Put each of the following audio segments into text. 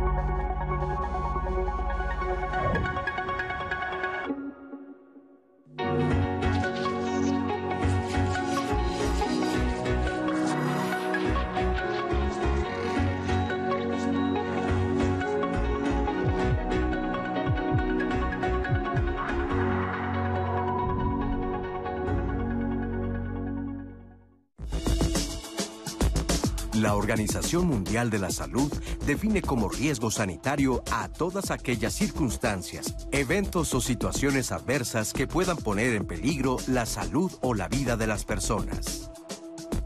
Thank you. Organización Mundial de la Salud define como riesgo sanitario a todas aquellas circunstancias, eventos o situaciones adversas que puedan poner en peligro la salud o la vida de las personas.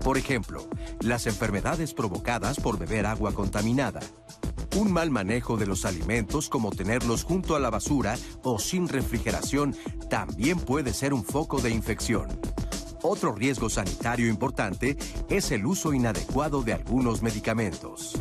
Por ejemplo, las enfermedades provocadas por beber agua contaminada, un mal manejo de los alimentos como tenerlos junto a la basura o sin refrigeración también puede ser un foco de infección. Otro riesgo sanitario importante es el uso inadecuado de algunos medicamentos.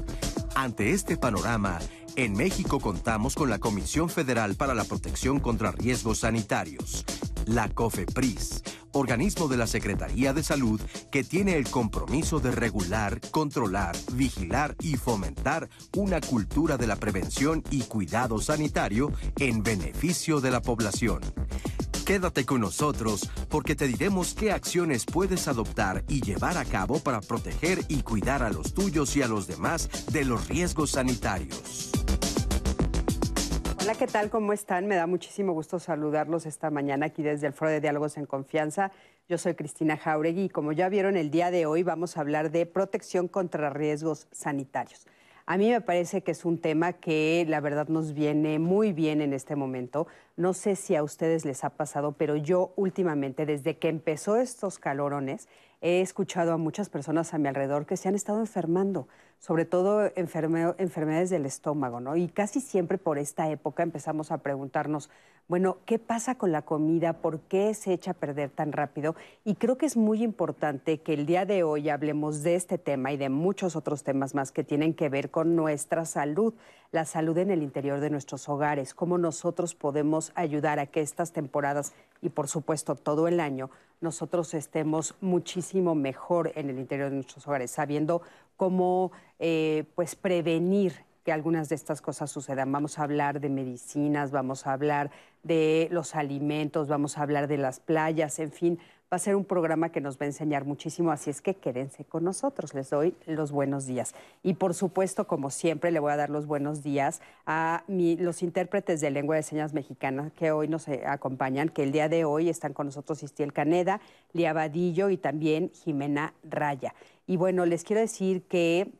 Ante este panorama, en México contamos con la Comisión Federal para la Protección contra Riesgos Sanitarios, la COFEPRIS, organismo de la Secretaría de Salud que tiene el compromiso de regular, controlar, vigilar y fomentar una cultura de la prevención y cuidado sanitario en beneficio de la población. Quédate con nosotros porque te diremos qué acciones puedes adoptar y llevar a cabo para proteger y cuidar a los tuyos y a los demás de los riesgos sanitarios. Hola, ¿qué tal? ¿Cómo están? Me da muchísimo gusto saludarlos esta mañana aquí desde el Foro de Diálogos en Confianza. Yo soy Cristina Jauregui y como ya vieron el día de hoy vamos a hablar de protección contra riesgos sanitarios. A mí me parece que es un tema que la verdad nos viene muy bien en este momento. No sé si a ustedes les ha pasado, pero yo últimamente, desde que empezó estos calorones, he escuchado a muchas personas a mi alrededor que se han estado enfermando, sobre todo enfermedades del estómago, ¿no? Y casi siempre por esta época empezamos a preguntarnos, bueno, ¿qué pasa con la comida? ¿Por qué se echa a perder tan rápido? Y creo que es muy importante que el día de hoy hablemos de este tema y de muchos otros temas más que tienen que ver con nuestra salud, la salud en el interior de nuestros hogares, cómo nosotros podemos ayudar a que estas temporadas y por supuesto todo el año nosotros estemos muchísimo mejor en el interior de nuestros hogares, sabiendo cómo eh, pues prevenir que algunas de estas cosas sucedan. Vamos a hablar de medicinas, vamos a hablar de los alimentos, vamos a hablar de las playas, en fin, va a ser un programa que nos va a enseñar muchísimo, así es que quédense con nosotros, les doy los buenos días. Y por supuesto, como siempre, le voy a dar los buenos días a los intérpretes de lengua de señas mexicana que hoy nos eh, acompañan, que el día de hoy están con nosotros Istiel Caneda, Lía Vadillo y también Jimena Raya. Y bueno, les quiero decir que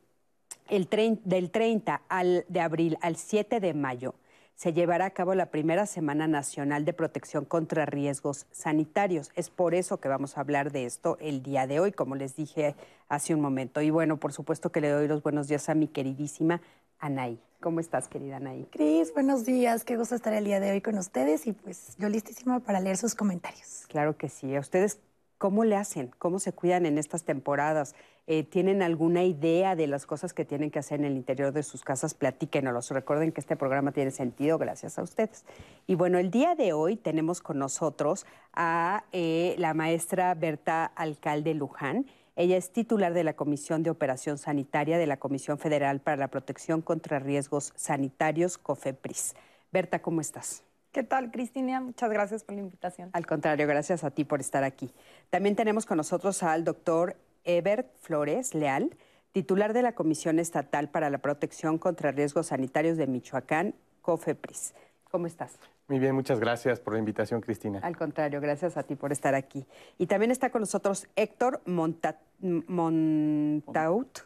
el del 30 de abril al 7 de mayo se llevará a cabo la primera Semana Nacional de Protección contra Riesgos Sanitarios. Es por eso que vamos a hablar de esto el día de hoy, como les dije hace un momento. Y bueno, por supuesto que le doy los buenos días a mi queridísima Anaí. ¿Cómo estás, querida Anaí? Cris, buenos días. Qué gusto estar el día de hoy con ustedes y pues yo listísima para leer sus comentarios. Claro que sí. ¿A ustedes cómo le hacen? ¿Cómo se cuidan en estas temporadas? Eh, tienen alguna idea de las cosas que tienen que hacer en el interior de sus casas, platíquenos. Recuerden que este programa tiene sentido gracias a ustedes. Y bueno, el día de hoy tenemos con nosotros a eh, la maestra Berta Alcalde Luján. Ella es titular de la Comisión de Operación Sanitaria de la Comisión Federal para la Protección contra Riesgos Sanitarios, COFEPRIS. Berta, ¿cómo estás? ¿Qué tal, Cristina? Muchas gracias por la invitación. Al contrario, gracias a ti por estar aquí. También tenemos con nosotros al doctor Ebert Flores Leal, titular de la Comisión Estatal para la Protección contra Riesgos Sanitarios de Michoacán, COFEPRIS. ¿Cómo estás? Muy bien, muchas gracias por la invitación, Cristina. Al contrario, gracias a ti por estar aquí. Y también está con nosotros Héctor Montaut, Montaut,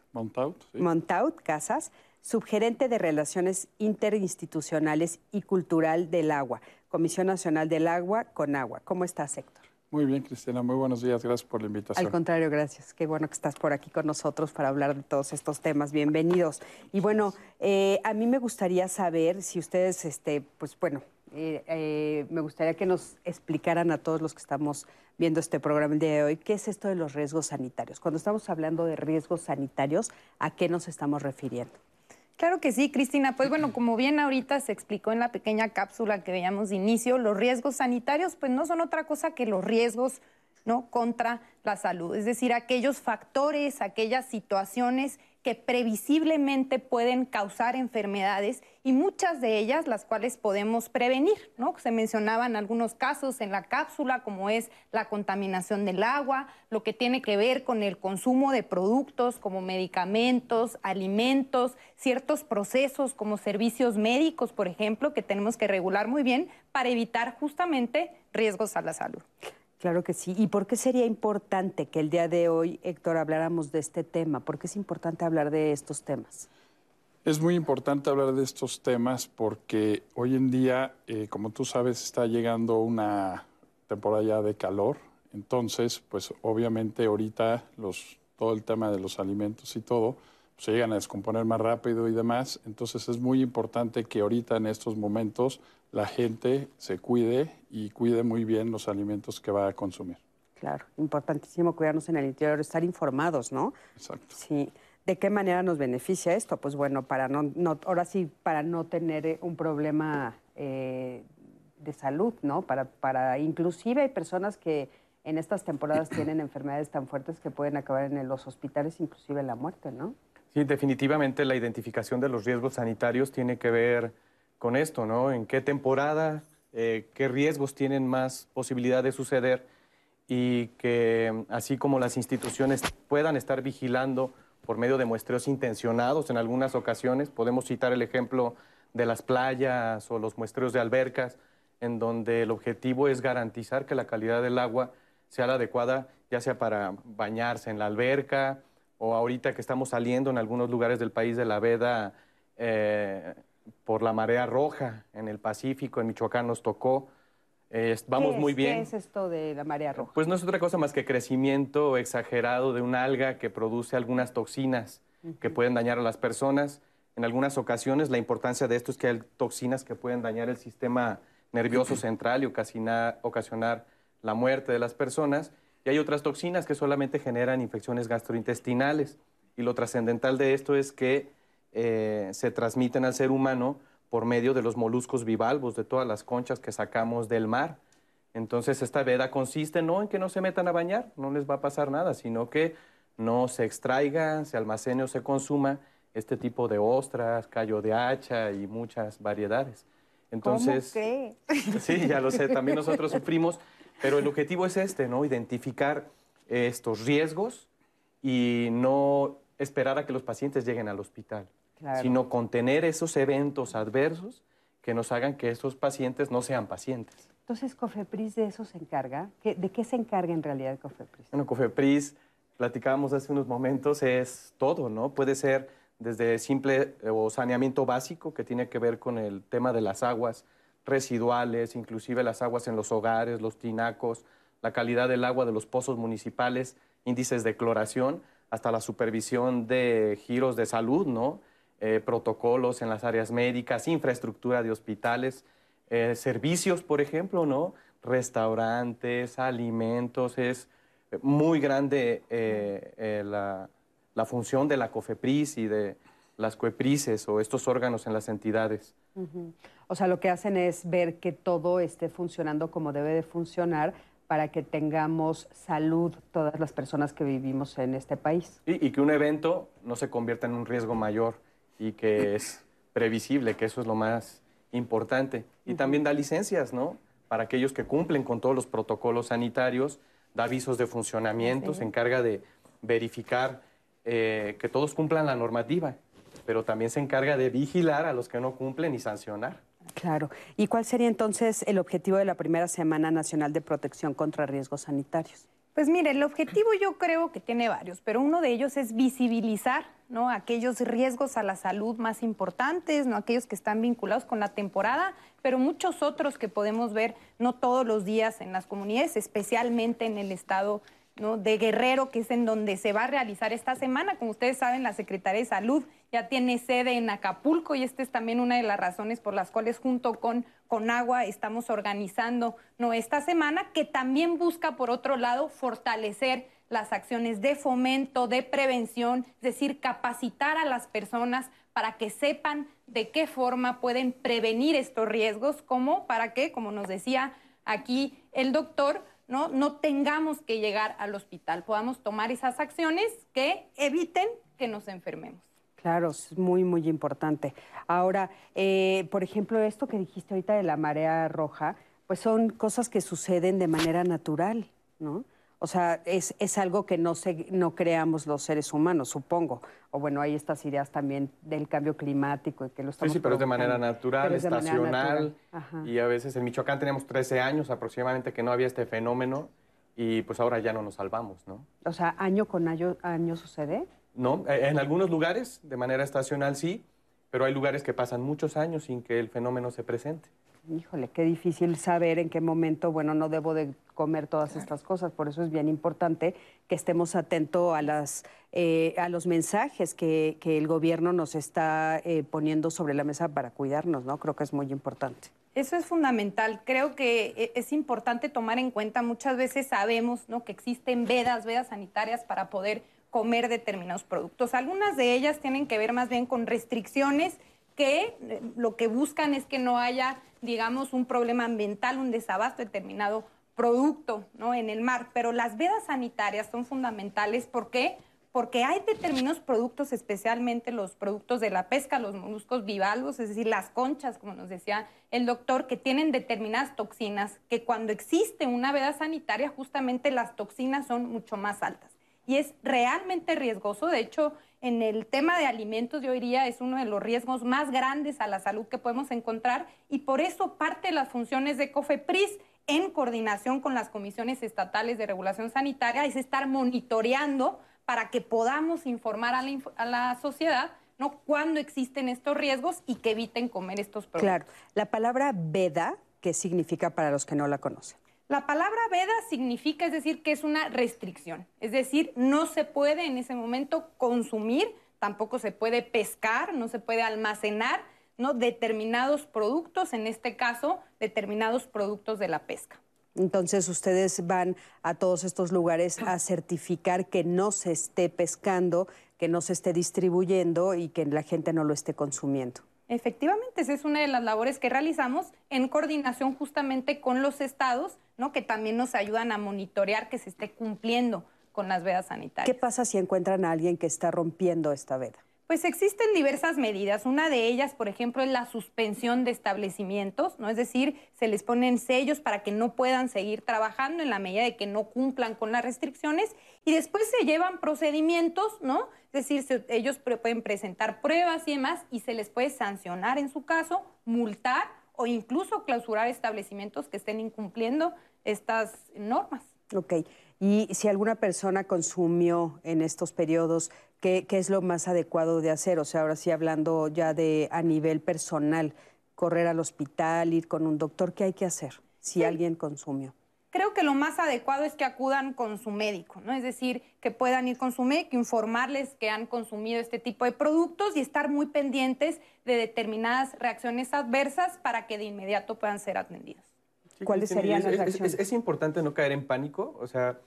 Montaut Casas, subgerente de Relaciones Interinstitucionales y Cultural del Agua, Comisión Nacional del Agua, con Agua. ¿Cómo estás, Héctor? Muy bien, Cristina, muy buenos días, gracias por la invitación. Al contrario, gracias. Qué bueno que estás por aquí con nosotros para hablar de todos estos temas. Bienvenidos. Y bueno, eh, a mí me gustaría saber si ustedes, este, pues bueno, eh, eh, me gustaría que nos explicaran a todos los que estamos viendo este programa el día de hoy, ¿qué es esto de los riesgos sanitarios? Cuando estamos hablando de riesgos sanitarios, ¿a qué nos estamos refiriendo? Claro que sí, Cristina. Pues bueno, como bien ahorita se explicó en la pequeña cápsula que veíamos de inicio, los riesgos sanitarios pues no son otra cosa que los riesgos ¿no? contra la salud, es decir, aquellos factores, aquellas situaciones que previsiblemente pueden causar enfermedades y muchas de ellas las cuales podemos prevenir, ¿no? Se mencionaban algunos casos en la cápsula como es la contaminación del agua, lo que tiene que ver con el consumo de productos como medicamentos, alimentos, ciertos procesos como servicios médicos, por ejemplo, que tenemos que regular muy bien para evitar justamente riesgos a la salud. Claro que sí. ¿Y por qué sería importante que el día de hoy, Héctor, habláramos de este tema? ¿Por qué es importante hablar de estos temas? Es muy importante hablar de estos temas porque hoy en día, eh, como tú sabes, está llegando una temporada ya de calor. Entonces, pues obviamente ahorita los, todo el tema de los alimentos y todo pues, se llegan a descomponer más rápido y demás. Entonces es muy importante que ahorita en estos momentos la gente se cuide y cuide muy bien los alimentos que va a consumir. Claro, importantísimo cuidarnos en el interior, estar informados, ¿no? Exacto. Sí. ¿De qué manera nos beneficia esto? Pues bueno, para no, no ahora sí, para no tener eh, un problema eh, de salud, ¿no? Para, para, inclusive hay personas que en estas temporadas tienen enfermedades tan fuertes que pueden acabar en los hospitales, inclusive la muerte, ¿no? Sí, definitivamente la identificación de los riesgos sanitarios tiene que ver con esto, ¿no? En qué temporada, eh, qué riesgos tienen más posibilidad de suceder y que así como las instituciones puedan estar vigilando por medio de muestreos intencionados en algunas ocasiones, podemos citar el ejemplo de las playas o los muestreos de albercas, en donde el objetivo es garantizar que la calidad del agua sea la adecuada, ya sea para bañarse en la alberca o ahorita que estamos saliendo en algunos lugares del país de la veda eh, por la marea roja en el Pacífico, en Michoacán nos tocó. vamos muy bien. ¿Qué es esto de la marea roja? Pues no es otra cosa más que crecimiento exagerado de un alga que produce algunas toxinas que pueden dañar a las personas. En algunas ocasiones la importancia de esto es que hay toxinas que pueden dañar el sistema nervioso central y ocasionar, ocasionar la muerte de las personas. Y hay otras toxinas que solamente generan infecciones gastrointestinales. Y lo trascendental de esto es que eh, se transmiten al ser humano por medio de los moluscos bivalvos, de todas las conchas que sacamos del mar. Entonces, esta veda consiste no en que no se metan a bañar, no les va a pasar nada, sino que no se extraiga, se almacene o se consuma este tipo de ostras, callo de hacha y muchas variedades. Entonces, ¿Cómo sí, ya lo sé, también nosotros sufrimos, pero el objetivo es este, ¿no? Identificar estos riesgos y no esperar a que los pacientes lleguen al hospital, sino contener esos eventos adversos que nos hagan que estos pacientes no sean pacientes. Entonces, ¿Cofepris de eso se encarga? ¿De qué se encarga en realidad Cofepris? Bueno, Cofepris, platicábamos hace unos momentos, es todo, ¿no? Puede ser desde simple eh, o saneamiento básico, que tiene que ver con el tema de las aguas residuales, inclusive las aguas en los hogares, los tinacos, la calidad del agua de los pozos municipales, índices de cloración, hasta la supervisión de giros de salud, ¿no? Eh, protocolos en las áreas médicas, infraestructura de hospitales, eh, servicios, por ejemplo, ¿no? Restaurantes, alimentos, es muy grande eh, la, la, función de la COFEPRIS y de las COEPRISES o estos órganos en las entidades. O sea, lo que hacen es ver que todo esté funcionando como debe de funcionar para que tengamos salud todas las personas que vivimos en este país. Y, que un evento no se convierta en un riesgo mayor y que es previsible, que eso es lo más importante. Y también da licencias, ¿no? Para aquellos que cumplen con todos los protocolos sanitarios, da avisos de funcionamiento, se encarga de verificar eh, que todos cumplan la normativa, pero también se encarga de vigilar a los que no cumplen y sancionar. Claro. ¿Y cuál sería entonces el objetivo de la primera Semana Nacional de Protección contra Riesgos Sanitarios? Pues mire, el objetivo yo creo que tiene varios, pero uno de ellos es visibilizar ¿no? aquellos riesgos a la salud más importantes, ¿no? aquellos que están vinculados con la temporada, pero muchos otros que podemos ver no todos los días en las comunidades, especialmente en el estado de Guerrero, que es en donde se va a realizar esta semana. Como ustedes saben, la Secretaría de Salud ya tiene sede en Acapulco y esta es también una de las razones por las cuales junto con Conagua estamos organizando ¿no? esta semana, que también busca, por otro lado, fortalecer las acciones de fomento, de prevención, es decir, capacitar a las personas para que sepan de qué forma pueden prevenir estos riesgos, como para que, como nos decía aquí el doctor, ¿no? no tengamos que llegar al hospital, podamos tomar esas acciones que eviten que nos enfermemos. Claro, es muy, muy importante. Ahora, eh, por ejemplo, esto que dijiste ahorita de la marea roja, pues son cosas que suceden de manera natural, ¿no? O sea, es, es algo que no, se, no creamos los seres humanos, supongo. O bueno, hay estas ideas también del cambio climático y que lo estamos Sí, sí, pero es de manera natural, es de manera estacional. natural. Y a veces en Michoacán tenemos 13 años aproximadamente que no había este fenómeno y pues ahora ya no nos salvamos, ¿no? O sea, año con año, año sucede. No, eh, en algunos lugares de manera estacional sí, pero hay lugares que pasan muchos años sin que el fenómeno se presente. Híjole, qué difícil saber en qué momento, bueno, no debo de comer todas estas cosas. Por eso es bien importante que estemos atentos a, las, eh, a los mensajes que, que el gobierno nos está eh, poniendo sobre la mesa para cuidarnos, ¿no? Creo que es muy importante. Eso es fundamental. Creo que e- es importante tomar en cuenta, muchas veces sabemos ¿no? que existen vedas, vedas sanitarias para poder comer determinados productos. Algunas de ellas tienen que ver más bien con restricciones que eh, lo que buscan es que no haya, digamos, un problema ambiental, un desabasto de determinado producto ¿no? en el mar. Pero las vedas sanitarias son fundamentales. ¿Por qué? Porque hay determinados productos, especialmente los productos de la pesca, los moluscos bivalvos, es decir, las conchas, como nos decía el doctor, que tienen determinadas toxinas, que cuando existe una veda sanitaria, justamente las toxinas son mucho más altas. Y es realmente riesgoso. De hecho, en el tema de alimentos, yo diría, es uno de los riesgos más grandes a la salud que podemos encontrar. Y por eso parte de las funciones de COFEPRIS en coordinación con las comisiones estatales de regulación sanitaria es estar monitoreando para que podamos informar a la, a la sociedad ¿no? cuando existen estos riesgos y que eviten comer estos productos. Claro, la palabra veda, ¿qué significa para los que no la conocen? La palabra veda significa, es decir, que es una restricción. Es decir, no se puede en ese momento consumir, tampoco se puede pescar, no se puede almacenar ¿no? determinados productos, en este caso, determinados productos de la pesca. Entonces ustedes van a todos estos lugares a certificar que no se esté pescando, que no se esté distribuyendo y que la gente no lo esté consumiendo. Efectivamente, esa es una de las labores que realizamos en coordinación justamente con los estados, ¿no? que también nos ayudan a monitorear que se esté cumpliendo con las vedas sanitarias. ¿Qué pasa si encuentran a alguien que está rompiendo esta veda? Pues existen diversas medidas. Una de ellas, por ejemplo, es la suspensión de establecimientos, ¿no? Es decir, se les ponen sellos para que no puedan seguir trabajando en la medida de que no cumplan con las restricciones y después se llevan procedimientos, ¿no? Es decir, se- ellos pueden presentar pruebas y demás y se les puede sancionar en su caso, multar o incluso clausurar establecimientos que estén incumpliendo estas normas. Ok. Y si alguna persona consumió en estos periodos, ¿qué, qué es lo más adecuado de hacer? O sea, ahora sí hablando ya de a nivel personal, correr al hospital, ir con un doctor, ¿qué hay que hacer si alguien consumió? Creo que lo más adecuado es que acudan con su médico, ¿no? Es decir, que puedan ir con su médico, informarles que han consumido este tipo de productos y estar muy pendientes de determinadas reacciones adversas para que de inmediato puedan ser atendidas. Sí, ¿Cuáles serían las es, es- reacciones? es- es importante no caer en pánico, o sea,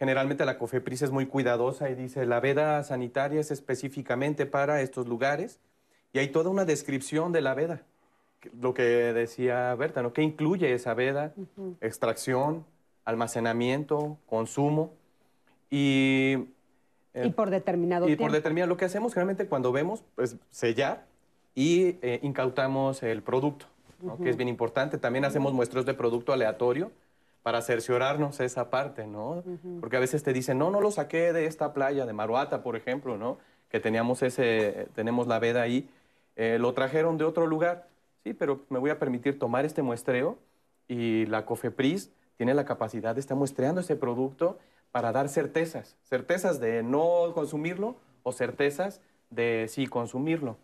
generalmente la COFEPRIS es muy cuidadosa y dice, la veda sanitaria es específicamente para estos lugares y hay toda una descripción de la veda, lo que decía Berta, ¿no? ¿Qué incluye esa veda? Extracción, almacenamiento, consumo y... eh, y por determinado y tiempo. por determinar lo que hacemos generalmente cuando vemos, pues sellar y eh, incautamos el producto, ¿no? que es bien importante. También hacemos muestros de producto aleatorio para cerciorarnos esa parte, ¿no? Porque a veces te dicen, no, no lo saqué de esta playa de Maruata, por ejemplo, ¿no? Que teníamos ese, tenemos la veda ahí, eh, lo trajeron de otro lugar. Sí, pero me voy a permitir tomar este muestreo y la COFEPRIS tiene la capacidad de estar muestreando ese producto para dar certezas, certezas de no consumirlo o certezas de sí consumirlo.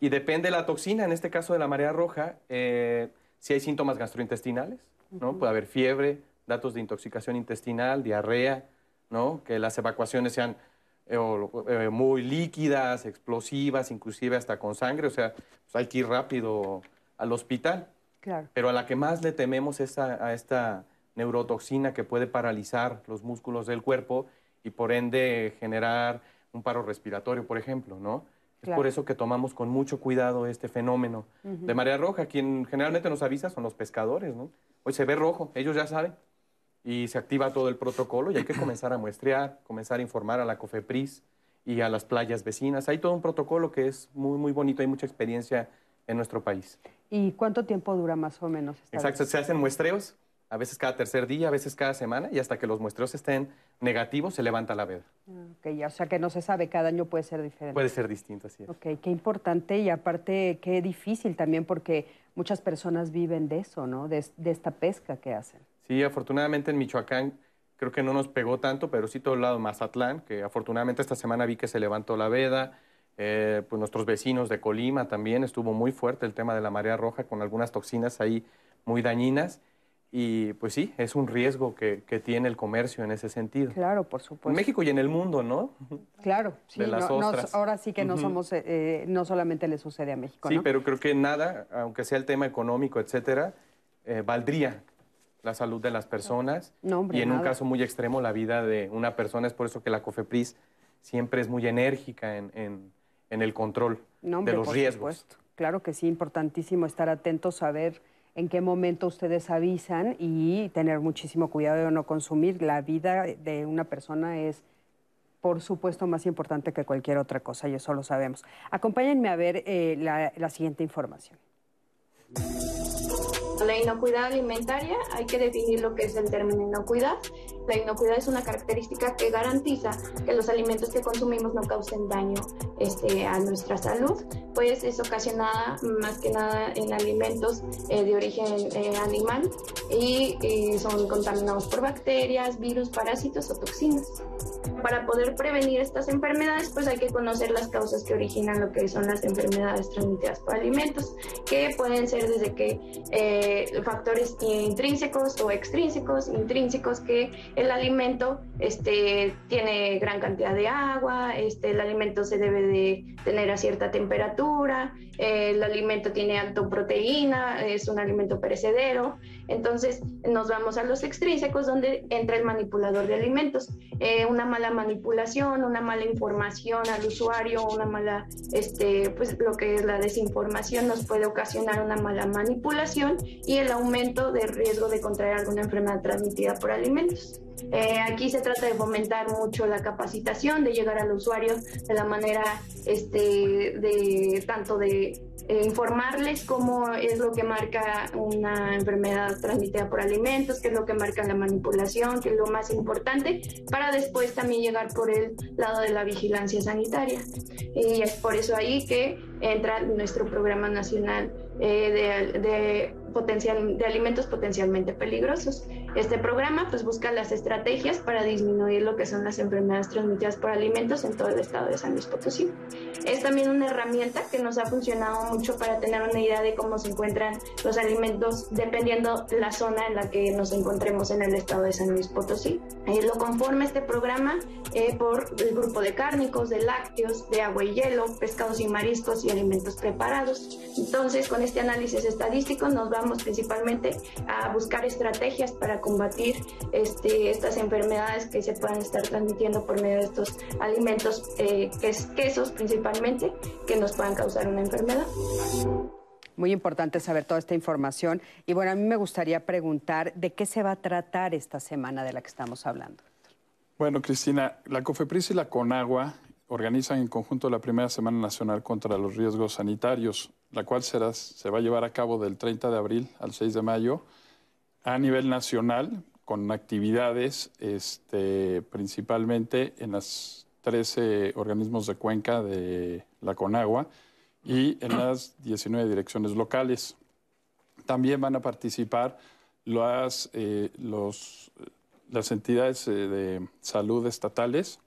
Y depende de la toxina, en este caso de la marea roja, eh, si hay síntomas gastrointestinales, ¿no? Puede haber fiebre, datos de intoxicación intestinal, diarrea, ¿no? Que las evacuaciones sean eh, o- eh, muy líquidas, explosivas, inclusive hasta con sangre, o sea, pues hay que ir rápido al hospital. Claro. Pero a la que más le tememos es a, a esta neurotoxina que puede paralizar los músculos del cuerpo y por ende generar un paro respiratorio, por ejemplo, ¿no? Es por eso que tomamos con mucho cuidado este fenómeno de marea roja. Quien generalmente nos avisa son los pescadores, ¿no? Hoy se ve rojo, ellos ya saben. Y se activa todo el protocolo y hay que comenzar a muestrear, comenzar a informar a la COFEPRIS y a las playas vecinas. Hay todo un protocolo que es muy, muy bonito, hay mucha experiencia en nuestro país. ¿Y cuánto tiempo dura más o menos? Esta Exacto, vez? se hacen muestreos, a veces cada tercer día, a veces cada semana, y hasta que los muestreos estén negativos, se levanta la veda. Ok, ya, o sea que no se sabe, cada año puede ser diferente. Puede ser distinto, así es. Ok, qué importante y aparte qué difícil también porque muchas personas viven de eso, ¿no? De, de esta pesca que hacen. Sí, afortunadamente en Michoacán creo que no nos pegó tanto, pero sí todo el lado de Mazatlán, que afortunadamente esta semana vi que se levantó la veda. Eh, pues nuestros vecinos de Colima también estuvo muy fuerte el tema de la marea roja con algunas toxinas ahí muy dañinas. Y pues sí, es un riesgo que, que tiene el comercio en ese sentido. Claro, por supuesto. En México y en el mundo, ¿no? Claro, sí, de las no- ahora sí que no somos, eh, eh, no solamente le sucede a México, Sí, ¿no? pero creo que nada, aunque sea el tema económico, etcétera, eh, valdría la salud de las personas No, hombre, y en un nada. caso muy extremo la vida de una persona. Es por eso que la COFEPRIS siempre es muy enérgica en, en- en el control No, hombre, de los por riesgos. supuesto. Claro que sí, importantísimo estar atentos, saber en qué momento ustedes avisan y tener muchísimo cuidado de no consumir. La vida de una persona es, por supuesto, más importante que cualquier otra cosa, y eso lo sabemos. Acompáñenme a ver eh, la, la siguiente información. La inocuidad alimentaria, hay que definir lo que es el término inocuidad. La inocuidad es una característica que garantiza que los alimentos que consumimos no causen daño este, a nuestra salud, pues es ocasionada más que nada en alimentos eh, de origen eh, animal y, y son contaminados por bacterias, virus, parásitos o toxinas. Para poder prevenir estas enfermedades, pues hay que conocer las causas que originan lo que son las enfermedades transmitidas por alimentos, que pueden ser desde que eh, factores intrínsecos o extrínsecos, intrínsecos que el alimento este, tiene gran cantidad de agua, este, el alimento se debe de tener a cierta temperatura, el alimento tiene alto proteína, es un alimento perecedero, entonces nos vamos a los extrínsecos donde entra el manipulador de alimentos. Eh, una mala manipulación, una mala información al usuario, una mala, este, pues lo que es la desinformación nos puede ocasionar una mala manipulación y el aumento de riesgo de contraer alguna enfermedad transmitida por alimentos. Eh, aquí se trata de fomentar mucho la capacitación, de llegar al usuario de la manera este, de tanto de informarles cómo es lo que marca una enfermedad transmitida por alimentos, qué es lo que marca la manipulación, qué es lo más importante, para después también llegar por el lado de la vigilancia sanitaria. Y es por eso ahí que entra nuestro programa nacional eh, de, de alimentos potencialmente peligrosos. Este programa pues busca las estrategias para disminuir lo que son las enfermedades transmitidas por alimentos en todo el estado de San Luis Potosí. Es también una herramienta que nos ha funcionado mucho para tener una idea de cómo se encuentran los alimentos dependiendo la zona en la que nos encontremos en el estado de San Luis Potosí. Eh, lo conforma este programa eh, por el grupo de cárnicos, de lácteos, de agua y hielo, pescados y mariscos y alimentos preparados. Entonces, con este análisis estadístico nos vamos principalmente a buscar estrategias para combatir este, estas enfermedades que se puedan estar transmitiendo por medio de estos alimentos, eh, que es quesos principalmente, que nos puedan causar una enfermedad. Muy importante saber toda esta información. Y bueno, a mí me gustaría preguntar de qué se va a tratar esta semana de la que estamos hablando. Bueno, Cristina, la COFEPRIS y la CONAGUA organizan en conjunto la primera Semana Nacional contra los Riesgos Sanitarios, la cual será, se va a llevar a cabo del 30 de abril al 6 de mayo a nivel nacional, con actividades este, principalmente en los 13 organismos de cuenca de la CONAGUA y en las 19 direcciones locales. También van a participar las, eh, los, las entidades eh, de salud estatales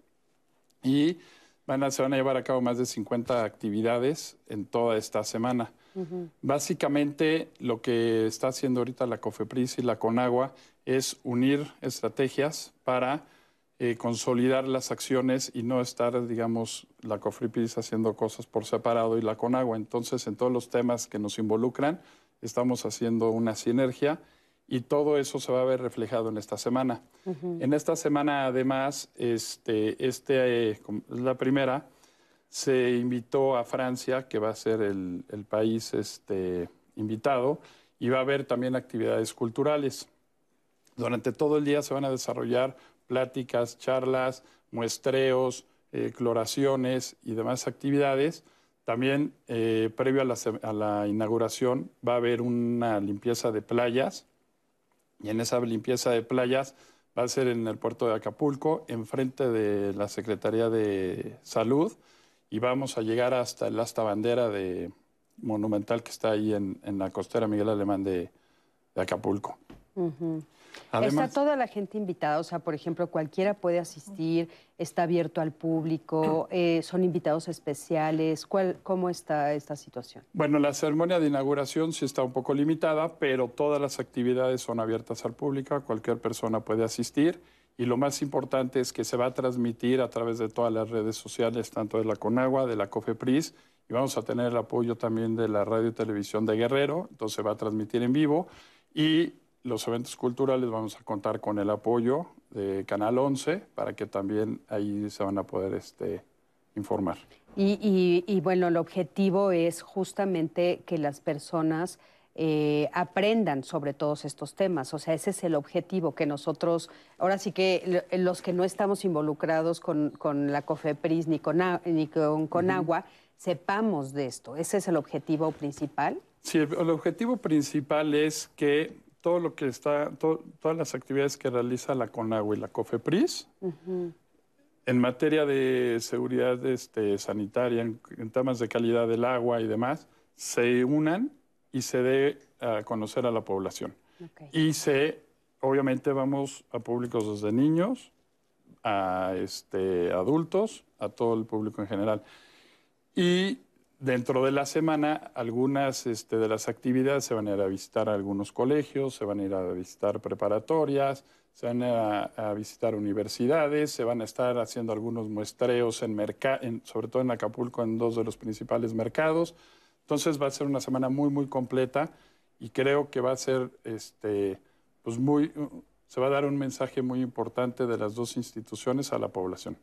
y van a, se van a llevar a cabo más de 50 actividades en toda esta semana. Uh -huh. Básicamente lo que está haciendo ahorita la COFEPRIS y la CONAGUA es unir estrategias para eh, consolidar las acciones y no estar, digamos, la COFEPRIS haciendo cosas por separado y la CONAGUA. Entonces, en todos los temas que nos involucran, estamos haciendo una sinergia y todo eso se va a ver reflejado en esta semana. Uh -huh. En esta semana, además, este, este eh, es la primera, se invitó a Francia, que va a ser el, país este, invitado, y va a haber también actividades culturales. Durante todo el día se van a desarrollar pláticas, charlas, muestreos, eh, cloraciones y demás actividades. También, eh, previo a la, a la inauguración, va a haber una limpieza de playas. Y en esa limpieza de playas va a ser en el puerto de Acapulco, enfrente de la Secretaría de Salud. Y vamos a llegar hasta el asta bandera de monumental que está ahí en, en la costera Miguel Alemán de, de Acapulco. está toda la gente invitada, o sea, por ejemplo, cualquiera puede asistir, está abierto al público, eh, son invitados especiales. ¿Cuál, ¿Cómo está esta situación? Bueno, la ceremonia de inauguración sí está un poco limitada, pero todas las actividades son abiertas al público, cualquier persona puede asistir. Y lo más importante es que se va a transmitir a través de todas las redes sociales, tanto de la Conagua, de la COFEPRIS, y vamos a tener el apoyo también de la radio y televisión de Guerrero, entonces se va a transmitir en vivo. Y los eventos culturales vamos a contar con el apoyo de Canal 11 para que también ahí se van a poder este, informar. Y, y- y, bueno, el objetivo es justamente que las personas eh, aprendan sobre todos estos temas. O sea, ese es el objetivo, que nosotros, ahora sí que lo- los que no estamos involucrados con, con la COFEPRIS ni con, ni con, con agua, sepamos de esto. Ese es el objetivo principal. Sí, el, el objetivo principal es que todo lo que está, to- todas las actividades que realiza la CONAGUA y la COFEPRIS, en materia de seguridad este, sanitaria, en, en temas de calidad del agua y demás, se unan y se dé a conocer a la población. Y se, obviamente vamos a públicos desde niños, a este, adultos, a todo el público en general. Y dentro de la semana, algunas este, de las actividades se van a ir a visitar a algunos colegios, se van a ir a visitar preparatorias, se van a, a visitar universidades, se van a estar haciendo algunos muestreos, en en- sobre todo en Acapulco, en dos de los principales mercados. Entonces va a ser una semana muy, muy completa y creo que va a ser, este, pues muy, se va a dar un mensaje muy importante de las dos instituciones a la población.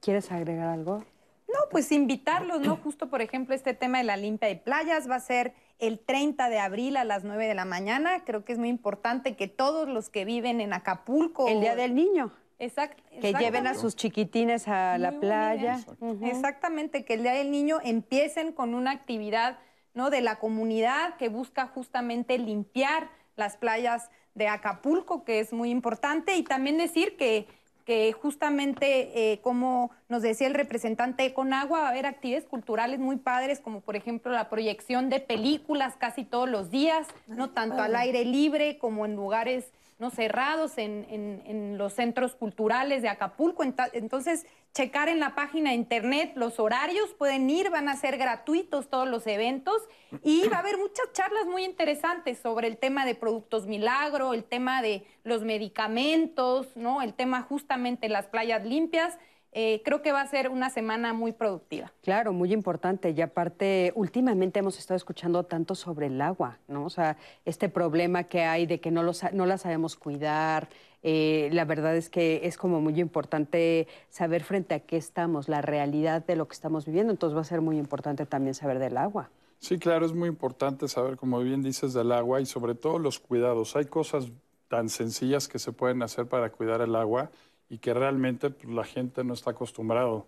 ¿Quieres agregar algo? No, pues invitarlos, ¿no? Justo, por ejemplo, este tema de la limpia de playas va a ser el 30 de abril a las 9 de la mañana. Creo que es muy importante que todos los que viven en Acapulco... El Día del Niño. Exact- Que lleven a sus chiquitines a la Muy playa. Exactamente, que el Día del Niño empiecen con una actividad ¿no? de la comunidad que busca justamente limpiar las playas de Acapulco, que es muy importante, y también decir que, que justamente, eh, como nos decía el representante de Conagua, va a haber actividades culturales muy padres, como por ejemplo la proyección de películas casi todos los días, no tanto al aire libre como en lugares no cerrados en, en- los centros culturales de Acapulco. Entonces, checar en la página de internet los horarios, pueden ir, van a ser gratuitos todos los eventos y va a haber muchas charlas muy interesantes sobre el tema de productos milagro, el tema de los medicamentos, ¿no? El tema justamente las playas limpias. Eh, creo que va a ser una semana muy productiva. Claro, muy importante. Y aparte, últimamente hemos estado escuchando tanto sobre el agua, ¿no? O sea, este problema que hay de que no, lo no la sabemos cuidar. eh, la verdad es que es como muy importante saber frente a qué estamos, la realidad de lo que estamos viviendo. Entonces va a ser muy importante también saber del agua. Sí, claro, es muy importante saber, como bien dices, del agua y sobre todo los cuidados. Hay cosas tan sencillas que se pueden hacer para cuidar el agua y que realmente pues, la gente no está acostumbrado.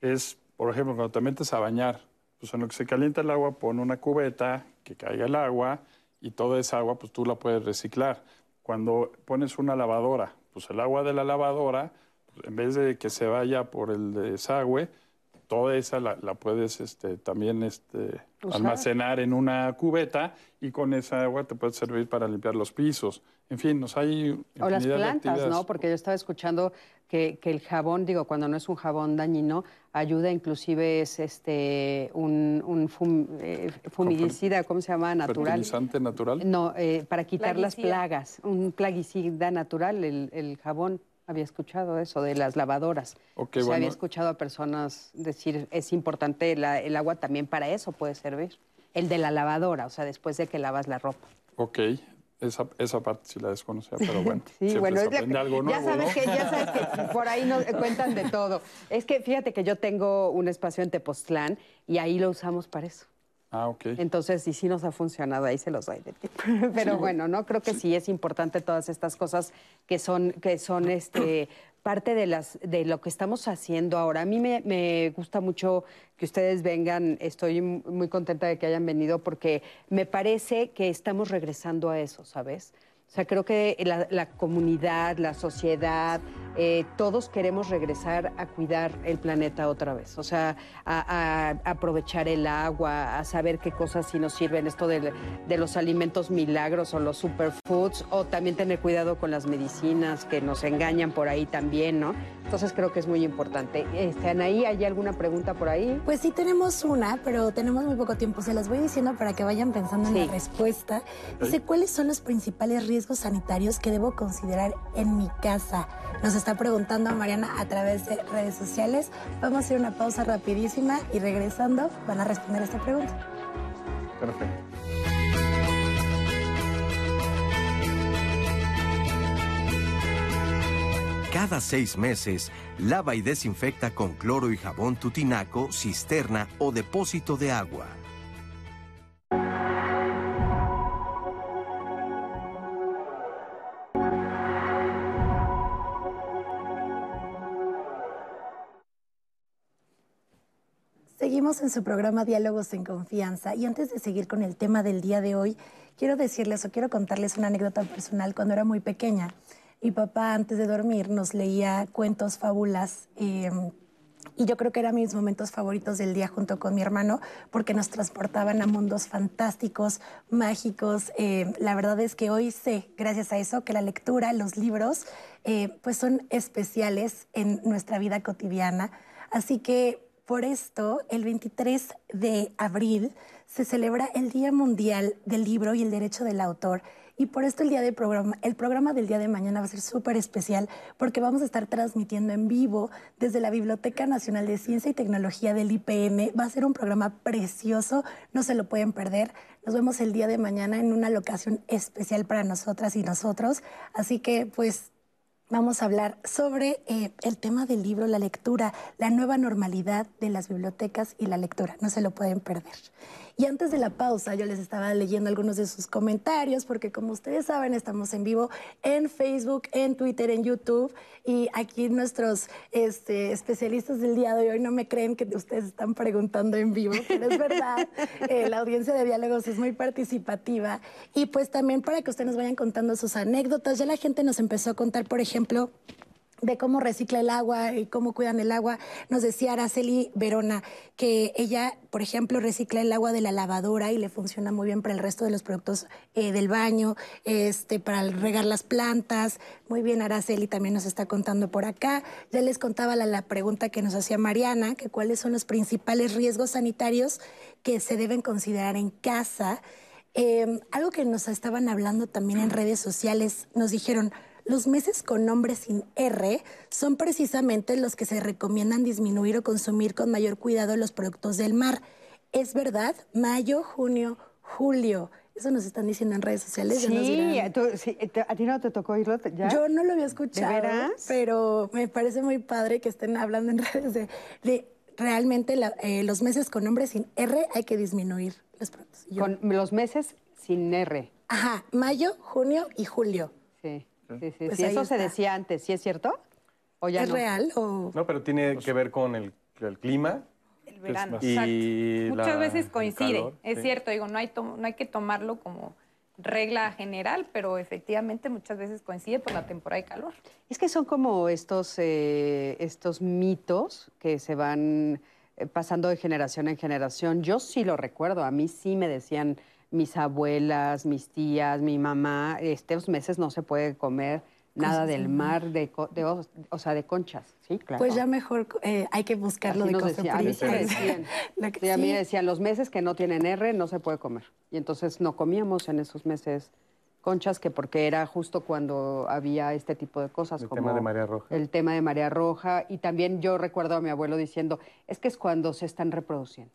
Es, por ejemplo, cuando te metes a bañar, pues en lo que se calienta el agua, pon una cubeta, que caiga el agua y toda esa agua pues tú la puedes reciclar. Cuando pones una lavadora, pues el agua de la lavadora, pues, en vez de que se vaya por el desagüe, toda esa la, la puedes este, también este, almacenar en una cubeta y con esa agua te puede servir para limpiar los pisos. En fin, nos hay O las plantas, ¿no? Porque yo estaba escuchando que, que el jabón, digo, cuando no es un jabón dañino, ayuda, inclusive es este un, un fum- eh, fumigicida, ¿cómo se llama? Natural. Fertilizante natural. No, eh, para quitar las plagas, un plaguicida natural, el, el jabón. Había escuchado eso de las lavadoras. Ok, O sea, bueno. había escuchado a personas decir, es importante la- el agua también para eso puede servir. El de la lavadora, o sea, después de que lavas la ropa. Ok, esa, esa parte sí la desconocía, pero bueno, Sí, bueno, es la- algo ya nuevo, sabes ¿no? que ya sabes que por ahí nos cuentan de todo. Es que fíjate que yo tengo un espacio en Tepoztlán y ahí lo usamos para eso. Ah, ok. Entonces, sí, sí nos ha funcionado, ahí se los doy de tip. Pero bueno, no creo que sí es importante todas estas cosas que son, que son este, parte de, las, de lo que estamos haciendo ahora. A mí me, me gusta mucho que ustedes vengan, estoy muy contenta de que hayan venido porque me parece que estamos regresando a eso, ¿sabes? O sea, creo que la, comunidad, la sociedad, eh, todos queremos regresar a cuidar el planeta otra vez. O sea, a, aprovechar el agua, a saber qué cosas sí nos sirven, esto de, los alimentos milagros o los superfoods, o también tener cuidado con las medicinas que nos engañan por ahí también, ¿no? Entonces creo que es muy importante. Este, Anaí, ¿hay alguna pregunta por ahí? Pues sí tenemos una, pero tenemos muy poco tiempo. Se las voy diciendo para que vayan pensando en la respuesta. Dice, ¿cuáles son los principales riesgos riesgos sanitarios que debo considerar en mi casa? Nos está preguntando Mariana a través de redes sociales. Vamos a hacer una pausa rapidísima y regresando van a responder esta pregunta. Perfecto. Cada seis meses, lava y desinfecta con cloro y jabón tu tinaco, cisterna o depósito de agua. Seguimos en su programa Diálogos en Confianza y antes de seguir con el tema del día de hoy, quiero decirles o quiero contarles una anécdota personal. Cuando era muy pequeña, mi papá antes de dormir nos leía cuentos, fábulas. Em, y yo creo que eran mis momentos favoritos del día junto con mi hermano porque nos transportaban a mundos fantásticos, mágicos. Em, la verdad es que hoy sé, gracias a eso, que la lectura, los libros, eh, pues son especiales en nuestra vida cotidiana. Así que por esto, el 23 de abril se celebra el Día Mundial del Libro y el Derecho del Autor. Y por esto el, día de programa, el programa del día de mañana va a ser súper especial porque vamos a estar transmitiendo en vivo desde la Biblioteca Nacional de Ciencia y Tecnología del IPN. Va a ser un programa precioso, no se lo pueden perder. Nos vemos el día de mañana en una locación especial para nosotras y nosotros. Así que pues vamos a hablar sobre eh, el tema del libro, la lectura, la nueva normalidad de las bibliotecas y la lectura. No se lo pueden perder. Y antes de la pausa, yo les estaba leyendo algunos de sus comentarios, porque como ustedes saben, estamos en vivo en Facebook, en Twitter, en YouTube. Y aquí nuestros este, especialistas del día de hoy no me creen que ustedes están preguntando en vivo, pero es verdad. Eh, la audiencia de diálogos es muy participativa. Y pues también para que ustedes nos vayan contando sus anécdotas. Ya la gente nos empezó a contar, por ejemplo, de cómo recicla el agua y cómo cuidan el agua. Nos decía Araceli Verona que ella, por ejemplo, recicla el agua de la lavadora y le funciona muy bien para el resto de los productos eh, del baño, este, para regar las plantas. Muy bien, Araceli también nos está contando por acá. Ya les contaba la, pregunta que nos hacía Mariana, que cuáles son los principales riesgos sanitarios que se deben considerar en casa. Em, algo que nos estaban hablando también en redes sociales, nos dijeron, los meses con nombre sin R son precisamente los que se recomiendan disminuir o consumir con mayor cuidado los productos del mar. Es verdad, mayo, junio, julio. Eso nos están diciendo en redes sociales. Sí, ¿a ti no te tocó oírlo ya? Yo no lo había escuchado, pero me parece muy padre que estén hablando en redes de, realmente eh, los meses con nombre sin R hay que disminuir los productos. Con los meses sin R. Ajá, mayo, junio y julio. Sí. Sí, sí, pues Eso se decía antes, ¿sí es cierto? ¿O ya ¿Es real? O... No, pero tiene que ver con el, clima. El verano. Y Muchas veces coincide, es cierto, digo, no hay, no hay que tomarlo como regla general, pero efectivamente muchas veces coincide por la temporada de calor. Es que son como estos, eh, estos mitos que se van eh, pasando de generación en generación. Yo sí lo recuerdo, a mí sí me decían mis abuelas, mis tías, mi mamá, estos meses no se puede comer nada del mar, de, o, sea, de conchas, ¿sí? Claro. Pues ya mejor eh, hay que buscarlo de decía, a mí me decían, a mí decían, los meses que no tienen R no se puede comer. Y entonces no comíamos en esos meses conchas que porque era justo cuando había este tipo de cosas. El como tema de María Roja. El tema de María Roja. Y también yo recuerdo a mi abuelo diciendo, es que es cuando se están reproduciendo.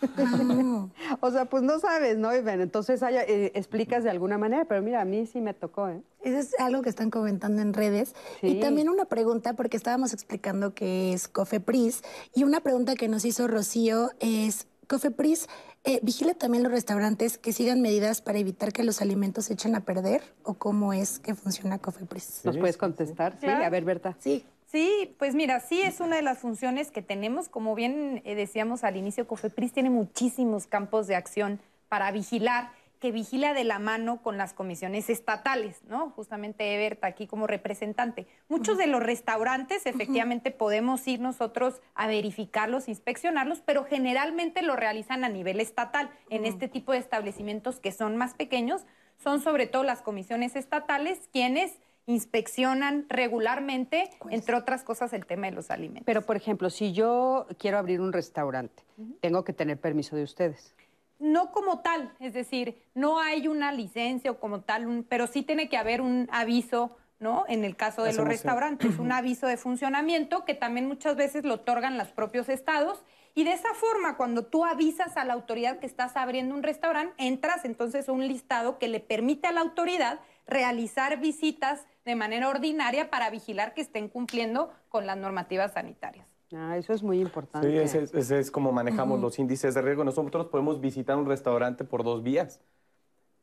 o sea, pues no sabes, ¿no? Entonces eh, explicas de alguna manera, pero mira, a mí sí me tocó, ¿eh? Eso es algo que están comentando en redes. Y también una pregunta, porque estábamos explicando que es Cofepris, y una pregunta que nos hizo Rocío es, Cofepris, eh, ¿vigila también los restaurantes que sigan medidas para evitar que los alimentos se echen a perder? ¿O cómo es que funciona Cofepris? ¿Nos puedes contestar? Sí, a ver, Berta. Sí. Sí, pues mira, sí es una de las funciones que tenemos. Como bien eh, decíamos al inicio, COFEPRIS tiene muchísimos campos de acción para vigilar, que vigila de la mano con las comisiones estatales, ¿no? Justamente Everta aquí como representante. Muchos de los restaurantes, efectivamente, podemos ir nosotros a verificarlos, inspeccionarlos, pero generalmente lo realizan a nivel estatal. En este tipo de establecimientos que son más pequeños, son sobre todo las comisiones estatales quienes inspeccionan regularmente, entre otras cosas, el tema de los alimentos. Pero, por ejemplo, si yo quiero abrir un restaurante, tengo que tener permiso de ustedes. No como tal, es decir, no hay una licencia o como tal, pero sí tiene que haber un aviso, ¿no? En el caso de los restaurantes, un aviso de funcionamiento que también muchas veces lo otorgan los propios estados. Y de esa forma, cuando tú avisas a la autoridad que estás abriendo un restaurante, entras entonces a un listado que le permite a la autoridad realizar visitas de manera ordinaria para vigilar que estén cumpliendo con las normativas sanitarias. Ah, eso es muy importante. Sí, ese, es como manejamos los índices de riesgo. Nosotros podemos visitar un restaurante por dos vías,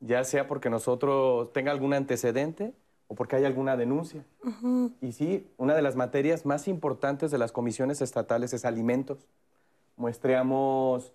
ya sea porque nosotros tenga algún antecedente o porque hay alguna denuncia. Y sí, una de las materias más importantes de las comisiones estatales es alimentos. Muestreamos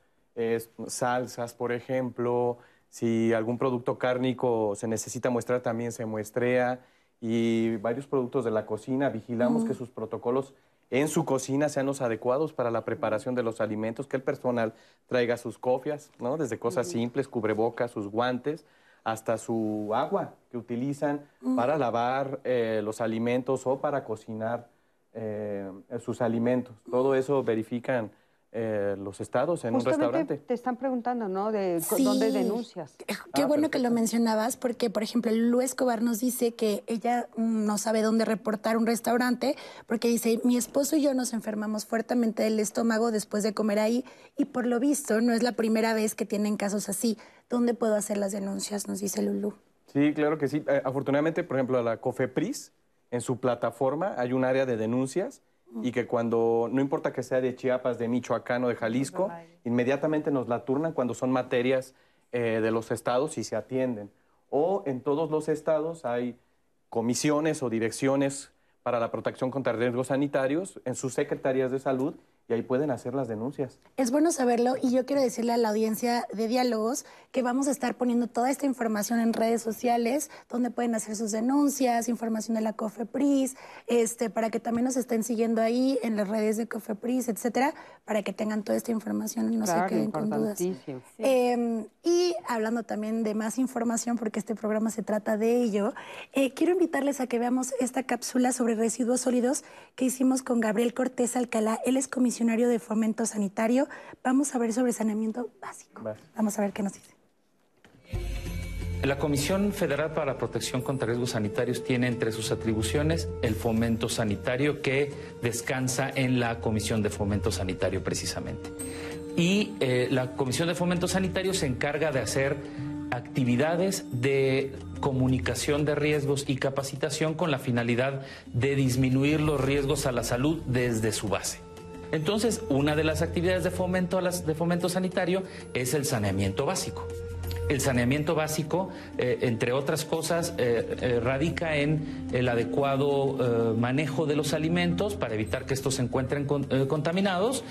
salsas, por ejemplo, si algún producto cárnico se necesita muestrar, también se muestrea y varios productos de la cocina. Vigilamos que sus protocolos en su cocina sean los adecuados para la preparación de los alimentos, que el personal traiga sus cofias, ¿no? Desde cosas simples, cubrebocas, sus guantes, hasta su agua que utilizan para lavar eh, los alimentos o para cocinar eh, sus alimentos. Todo eso verifican eh, los estados en un restaurante. Te están preguntando, ¿no? De dónde denuncias. Qué ah, bueno que lo mencionabas, porque, por ejemplo, Lu Escobar nos dice que ella no sabe dónde reportar un restaurante, porque dice: Mi esposo y yo nos enfermamos fuertemente del estómago después de comer ahí, y por lo visto no es la primera vez que tienen casos así. ¿Dónde puedo hacer las denuncias? Nos dice Lulu. Sí, claro que sí. Eh, afortunadamente, por ejemplo, la COFEPRIS, en su plataforma hay un área de denuncias y que cuando, no importa que sea de Chiapas, de Michoacán o de Jalisco, inmediatamente nos la turnan cuando son materias eh, de los estados y se atienden. O en todos los estados hay comisiones o direcciones para la protección contra riesgos sanitarios en sus secretarías de salud y ahí pueden hacer las denuncias. Es bueno saberlo y yo quiero decirle a la audiencia de diálogos que vamos a estar poniendo toda esta información en redes sociales donde pueden hacer sus denuncias, información de la COFEPRIS, este, para que también nos estén siguiendo ahí en las redes de COFEPRIS, etcétera, para que tengan toda esta información y no se queden con dudas. Em, y hablando también de más información, porque este programa se trata de ello, eh, quiero invitarles a que veamos esta cápsula sobre residuos sólidos que hicimos con Gabriel Cortés Alcalá. Él es comisionado de Fomento Sanitario. Vamos a ver sobre saneamiento básico. Vamos a ver qué nos dice. La Comisión Federal para la Protección contra Riesgos Sanitarios tiene entre sus atribuciones el fomento sanitario que descansa en la Comisión de Fomento Sanitario precisamente. Y eh, la Comisión de Fomento Sanitario se encarga de hacer actividades de comunicación de riesgos y capacitación con la finalidad de disminuir los riesgos a la salud desde su base. Entonces, una de las actividades de fomento, de fomento sanitario es el saneamiento básico. El saneamiento básico, eh, entre otras cosas, eh, eh, radica en el adecuado manejo de los alimentos para evitar que estos se encuentren contaminados,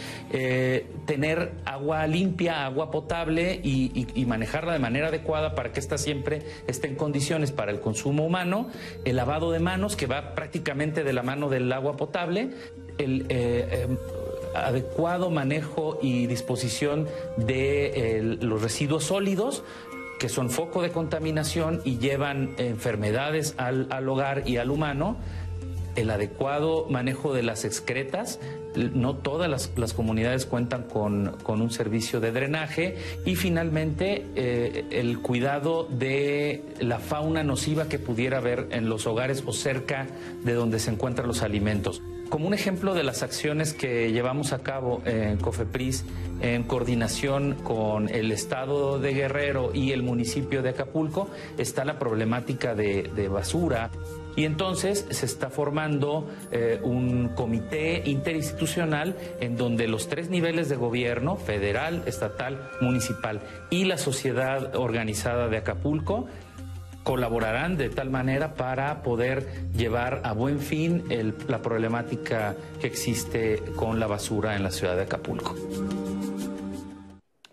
tener agua limpia, agua potable y, y, manejarla de manera adecuada para que ésta siempre esté en condiciones para el consumo humano, el lavado de manos, que va prácticamente de la mano del agua potable, el adecuado manejo y disposición de los residuos sólidos que son foco de contaminación y llevan enfermedades al, hogar y al humano, el adecuado manejo de las excretas, no todas las, comunidades cuentan con, un servicio de drenaje y finalmente eh, el cuidado de la fauna nociva que pudiera haber en los hogares o cerca de donde se encuentran los alimentos. Como un ejemplo de las acciones que llevamos a cabo en COFEPRIS en coordinación con el Estado de Guerrero y el municipio de Acapulco está la problemática de, basura. Y entonces se está formando eh, un comité interinstitucional en donde los tres niveles de gobierno, federal, estatal, municipal y la sociedad organizada de Acapulco, colaborarán de tal manera para poder llevar a buen fin la problemática que existe con la basura en la ciudad de Acapulco.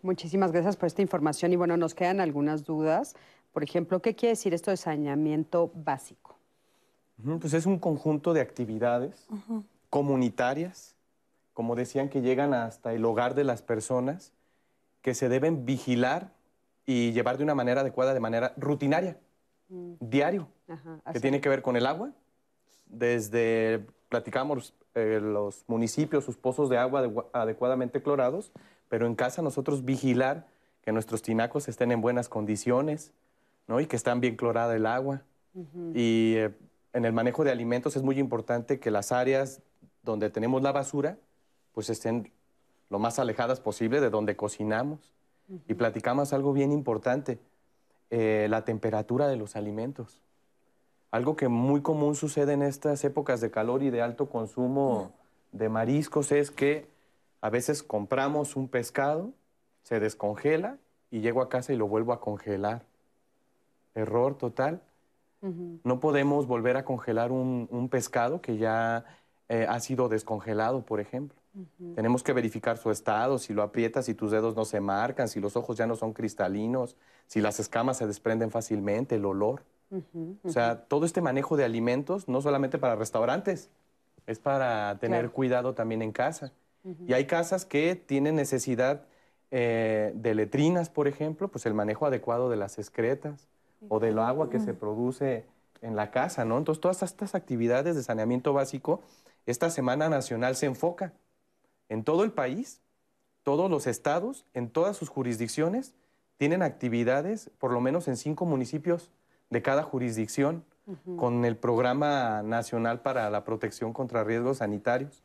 Muchísimas gracias por esta información y bueno, nos quedan algunas dudas. Por ejemplo, ¿qué quiere decir esto de saneamiento básico? Pues es un conjunto de actividades comunitarias, como decían, que llegan hasta el hogar de las personas, que se deben vigilar y llevar de una manera adecuada, de manera rutinaria, mm. diario, que tiene que ver con el agua. Desde, platicamos eh, los municipios, sus pozos de agua adecuadamente clorados, pero en casa nosotros vigilar que nuestros tinacos estén en buenas condiciones, ¿no? Y que están bien clorada el agua. Y eh, en el manejo de alimentos es muy importante que las áreas donde tenemos la basura, pues estén lo más alejadas posible de donde cocinamos. Y platicamos algo bien importante, eh, la temperatura de los alimentos. Algo que muy común sucede en estas épocas de calor y de alto consumo de mariscos es que a veces compramos un pescado, se descongela y llego a casa y lo vuelvo a congelar. Error total. No podemos volver a congelar un, pescado que ya eh, ha sido descongelado, por ejemplo. Tenemos que verificar su estado, si lo aprietas, si tus dedos no se marcan, si los ojos ya no son cristalinos, si las escamas se desprenden fácilmente, el olor. O sea, todo este manejo de alimentos, no solamente para restaurantes, es para tener cuidado también en casa. Y hay casas que tienen necesidad eh, de letrinas, por ejemplo, pues el manejo adecuado de las excretas o del agua que se produce en la casa, ¿no? Entonces, todas estas actividades de saneamiento básico, esta Semana Nacional se enfoca en todo el país, todos los estados, en todas sus jurisdicciones, tienen actividades, por lo menos en cinco municipios de cada jurisdicción, con el Programa Nacional para la Protección contra Riesgos Sanitarios.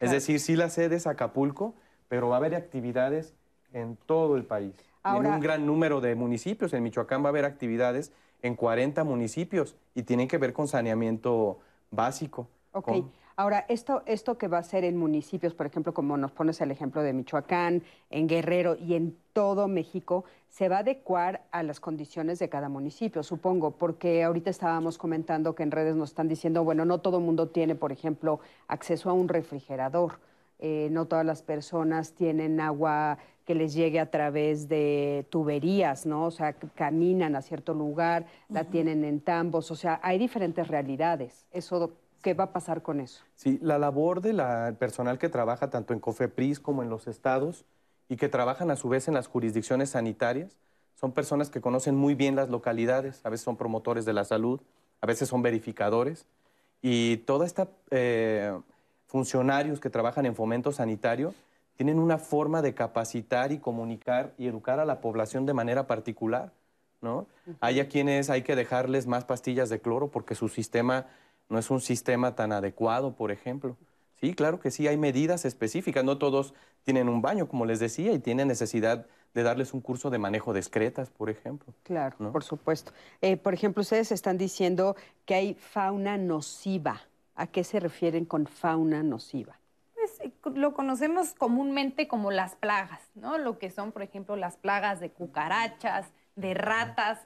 Es decir, sí la sede es Acapulco, pero va a haber actividades en todo el país en un gran número de municipios. En Michoacán va a haber actividades en 40 municipios y tienen que ver con saneamiento básico. Ok. Ahora, esto, esto que va a ser en municipios, por ejemplo, como nos pones el ejemplo de Michoacán, en Guerrero y en todo México, se va a adecuar a las condiciones de cada municipio, supongo, porque ahorita estábamos comentando que en redes nos están diciendo, bueno, no todo mundo tiene, por ejemplo, acceso a un refrigerador. Eh, no todas las personas tienen agua que les llegue a través de tuberías, ¿no? O sea, caminan a cierto lugar, la tienen en tambos, o sea, hay diferentes realidades. Eso, ¿qué va a pasar con eso? Sí, la labor del personal que trabaja tanto en COFEPRIS como en los estados y que trabajan a su vez en las jurisdicciones sanitarias, son personas que conocen muy bien las localidades, a veces son promotores de la salud, a veces son verificadores, y toda esta eh, funcionarios que trabajan en fomento sanitario tienen una forma de capacitar y comunicar y educar a la población de manera particular, ¿no? Hay a quienes hay que dejarles más pastillas de cloro porque su sistema no es un sistema tan adecuado, por ejemplo. Sí, claro que sí, hay medidas específicas. No todos tienen un baño, como les decía, y tienen necesidad de darles un curso de manejo de excretas, por ejemplo. Claro, por supuesto. Eh, por ejemplo, ustedes están diciendo que hay fauna nociva. ¿A qué se refieren con fauna nociva? Eh, lo conocemos comúnmente como las plagas, ¿no? Lo que son, por ejemplo, las plagas de cucarachas, de ratas,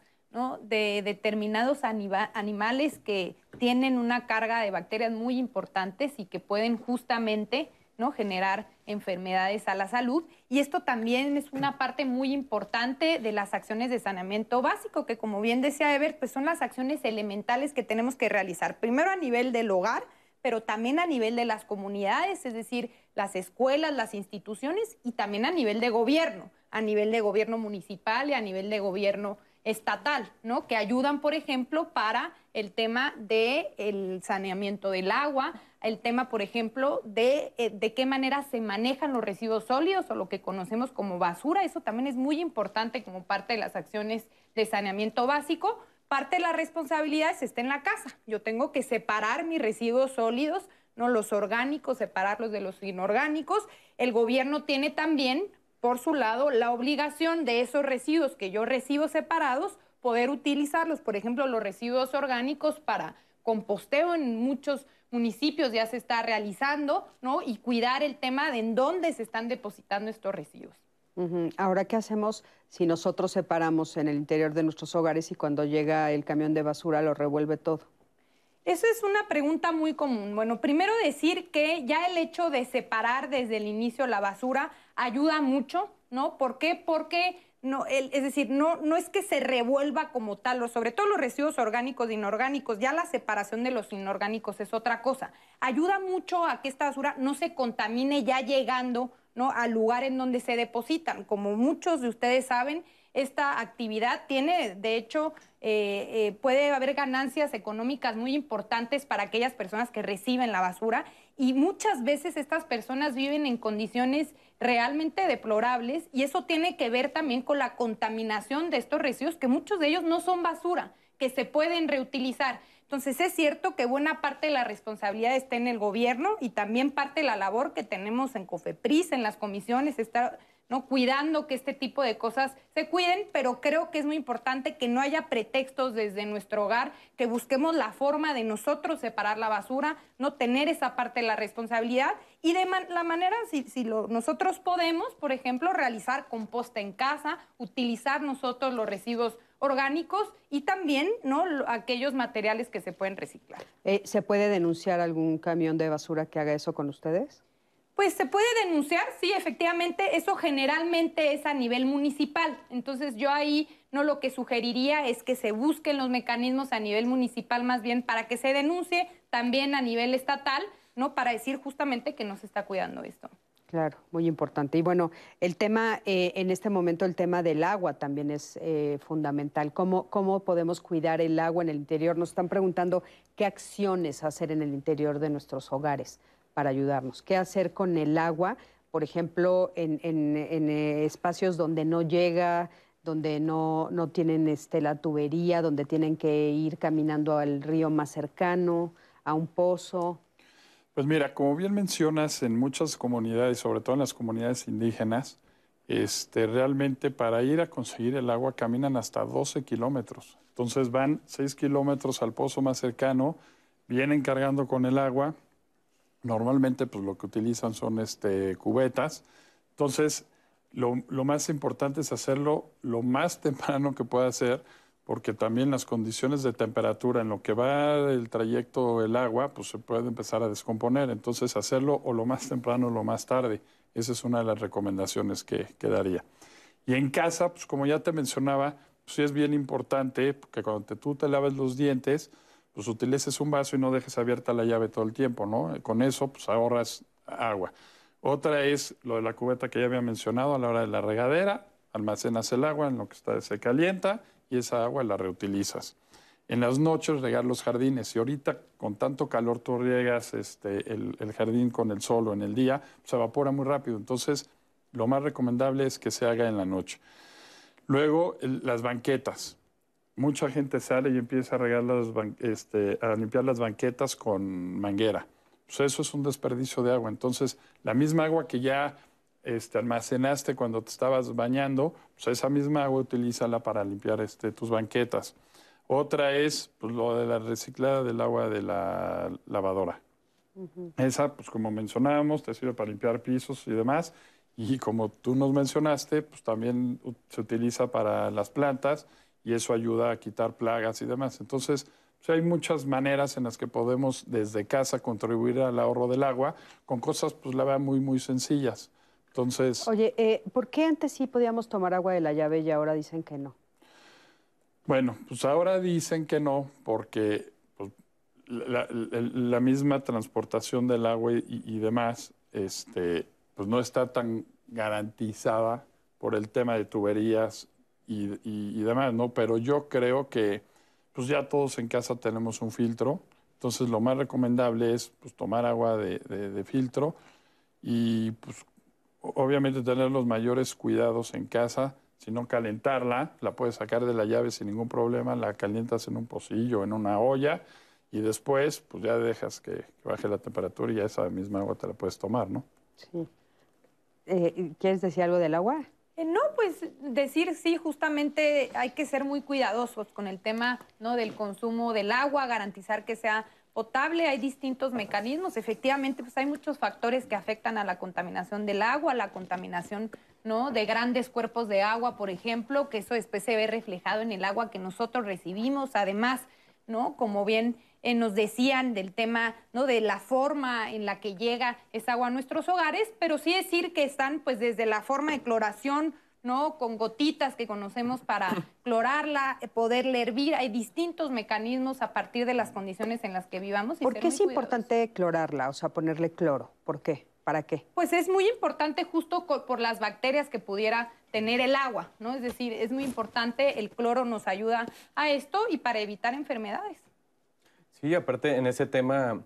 De determinados animales que tienen una carga de bacterias muy importantes y que pueden justamente ¿no? generar enfermedades a la salud. Y esto también es una parte muy importante de las acciones de saneamiento básico, que como bien decía Ever, pues son las acciones elementales que tenemos que realizar. Primero a nivel del hogar, pero también a nivel de las comunidades, es decir, las escuelas, las instituciones y también a nivel de gobierno, a nivel de gobierno municipal y a nivel de gobierno estatal, ¿no? Que ayudan, por ejemplo, para el tema del saneamiento del agua, el tema, por ejemplo, de, eh, de qué manera se manejan los residuos sólidos o lo que conocemos como basura. Eso también es muy importante como parte de las acciones de saneamiento básico, parte de las responsabilidades está en la casa. Yo tengo que separar mis residuos sólidos, no los orgánicos, separarlos de los inorgánicos. El gobierno tiene también, por su lado, la obligación de esos residuos que yo recibo separados, poder utilizarlos, por ejemplo, los residuos orgánicos para composteo en muchos municipios ya se está realizando, ¿no? Y cuidar el tema de en dónde se están depositando estos residuos. Ahora, ¿qué hacemos si nosotros separamos en el interior de nuestros hogares y cuando llega el camión de basura lo revuelve todo? Esa es una pregunta muy común. Bueno, primero decir que ya el hecho de separar desde el inicio la basura ayuda mucho, ¿no? ¿Por qué? Porque no, es decir, no, no es que se revuelva como tal, o sobre todo los residuos orgánicos e inorgánicos, ya la separación de los inorgánicos es otra cosa. Ayuda mucho a que esta basura no se contamine ya llegando ¿no? al lugar en donde se depositan. Como muchos de ustedes saben, esta actividad tiene, de hecho, eh, eh, puede haber ganancias económicas muy importantes para aquellas personas que reciben la basura y muchas veces estas personas viven en condiciones realmente deplorables y eso tiene que ver también con la contaminación de estos residuos, que muchos de ellos no son basura, que se pueden reutilizar. Entonces es cierto que buena parte de la responsabilidad está en el gobierno y también parte de la labor que tenemos en COFEPRIS, en las comisiones, está ¿no? Cuidando que este tipo de cosas se cuiden, pero creo que es muy importante que no haya pretextos desde nuestro hogar, que busquemos la forma de nosotros separar la basura, no tener esa parte de la responsabilidad y de la manera, si, nosotros podemos, por ejemplo, realizar composta en casa, utilizar nosotros los residuos orgánicos y también ¿no? aquellos materiales que se pueden reciclar. Eh, ¿Se puede denunciar algún camión de basura que haga eso con ustedes? Pues se puede denunciar, sí, efectivamente, eso generalmente es a nivel municipal. Entonces yo ahí no lo que sugeriría es que se busquen los mecanismos a nivel municipal más bien para que se denuncie también a nivel estatal, ¿no? Para decir justamente que no se está cuidando esto. Claro, muy importante. Y bueno, el tema, eh, en este momento el tema del agua también es eh, fundamental. ¿Cómo, ¿Cómo podemos cuidar el agua en el interior? Nos están preguntando qué acciones hacer en el interior de nuestros hogares para ayudarnos. ¿Qué hacer con el agua? Por ejemplo, en, eh, espacios donde no llega, donde no, no tienen este, la tubería, donde tienen que ir caminando al río más cercano, a un pozo. Pues mira, como bien mencionas, en muchas comunidades, sobre todo en las comunidades indígenas, este, realmente para ir a conseguir el agua caminan hasta 12 kilómetros. Entonces van 6 kilómetros al pozo más cercano, vienen cargando con el agua, Normalmente pues lo que utilizan son este, cubetas. Entonces, lo, más importante es hacerlo lo más temprano que pueda ser, porque también las condiciones de temperatura en lo que va el trayecto el agua, pues se puede empezar a descomponer. Entonces, hacerlo o lo más temprano o lo más tarde. Esa es una de las recomendaciones que, que daría. Y en casa, pues como ya te mencionaba, pues sí es bien importante que cuando tú te laves los dientes, pues utilices un vaso y no dejes abierta la llave todo el tiempo, ¿no? Con eso, pues ahorras agua. Otra es lo de la cubeta que ya había mencionado a la hora de la regadera, almacenas el agua en lo que está, se calienta y esa agua la reutilizas. En las noches regar los jardines. Y ahorita con tanto calor tú riegas este, el, jardín con el sol o en el día, se evapora muy rápido. Entonces, lo más recomendable es que se haga en la noche. Luego, las banquetas mucha gente sale y empieza a, regar las este, a limpiar las banquetas con manguera. Pues eso es un desperdicio de agua. Entonces, la misma agua que ya este, almacenaste cuando te estabas bañando, pues esa misma agua utilízala para limpiar este, tus banquetas. Otra es pues, lo de la reciclada del agua de la lavadora. Esa, pues como mencionábamos, te sirve para limpiar pisos y demás. Y como tú nos mencionaste, pues también se utiliza para las plantas y eso ayuda a quitar plagas y demás. Entonces, pues, hay muchas maneras en las que podemos desde casa contribuir al ahorro del agua con cosas, pues la verdad, muy, muy sencillas. Entonces... Oye, eh, ¿por qué antes sí podíamos tomar agua de la llave y ahora dicen que no? Bueno, pues ahora dicen que no porque pues, la, misma transportación del agua y, y, demás este, pues no está tan garantizada por el tema de tuberías y, demás, ¿no? Pero yo creo que pues ya todos en casa tenemos un filtro, entonces lo más recomendable es pues, tomar agua de, filtro y pues obviamente tener los mayores cuidados en casa, si no calentarla, la puedes sacar de la llave sin ningún problema, la calientas en un pocillo, en una olla y después pues ya dejas que, baje la temperatura y ya esa misma agua te la puedes tomar, ¿no? Sí. Eh, ¿Quieres decir algo del agua? Eh, no, pues decir sí, justamente hay que ser muy cuidadosos con el tema ¿no? del consumo del agua, garantizar que sea potable, hay distintos mecanismos. Efectivamente, pues hay muchos factores que afectan a la contaminación del agua, la contaminación ¿no? De grandes cuerpos de agua, por ejemplo, que eso después se ve reflejado en el agua que nosotros recibimos. Además, ¿no? Como bien eh, nos decían del tema, ¿no? De la forma en la que llega esa agua a nuestros hogares, pero sí decir que están, pues, desde la forma de cloración, ¿no? Con gotitas que conocemos para clorarla, eh, poderle hervir. Hay distintos mecanismos a partir de las condiciones en las que vivamos. y ¿Por qué es importante clorarla? O sea, ponerle cloro. ¿Por qué? ¿Para qué? Pues es muy importante justo por las bacterias que pudiera tener el agua, ¿no? Es decir, es muy importante, el cloro nos ayuda a esto y para evitar enfermedades. Sí, aparte en ese tema,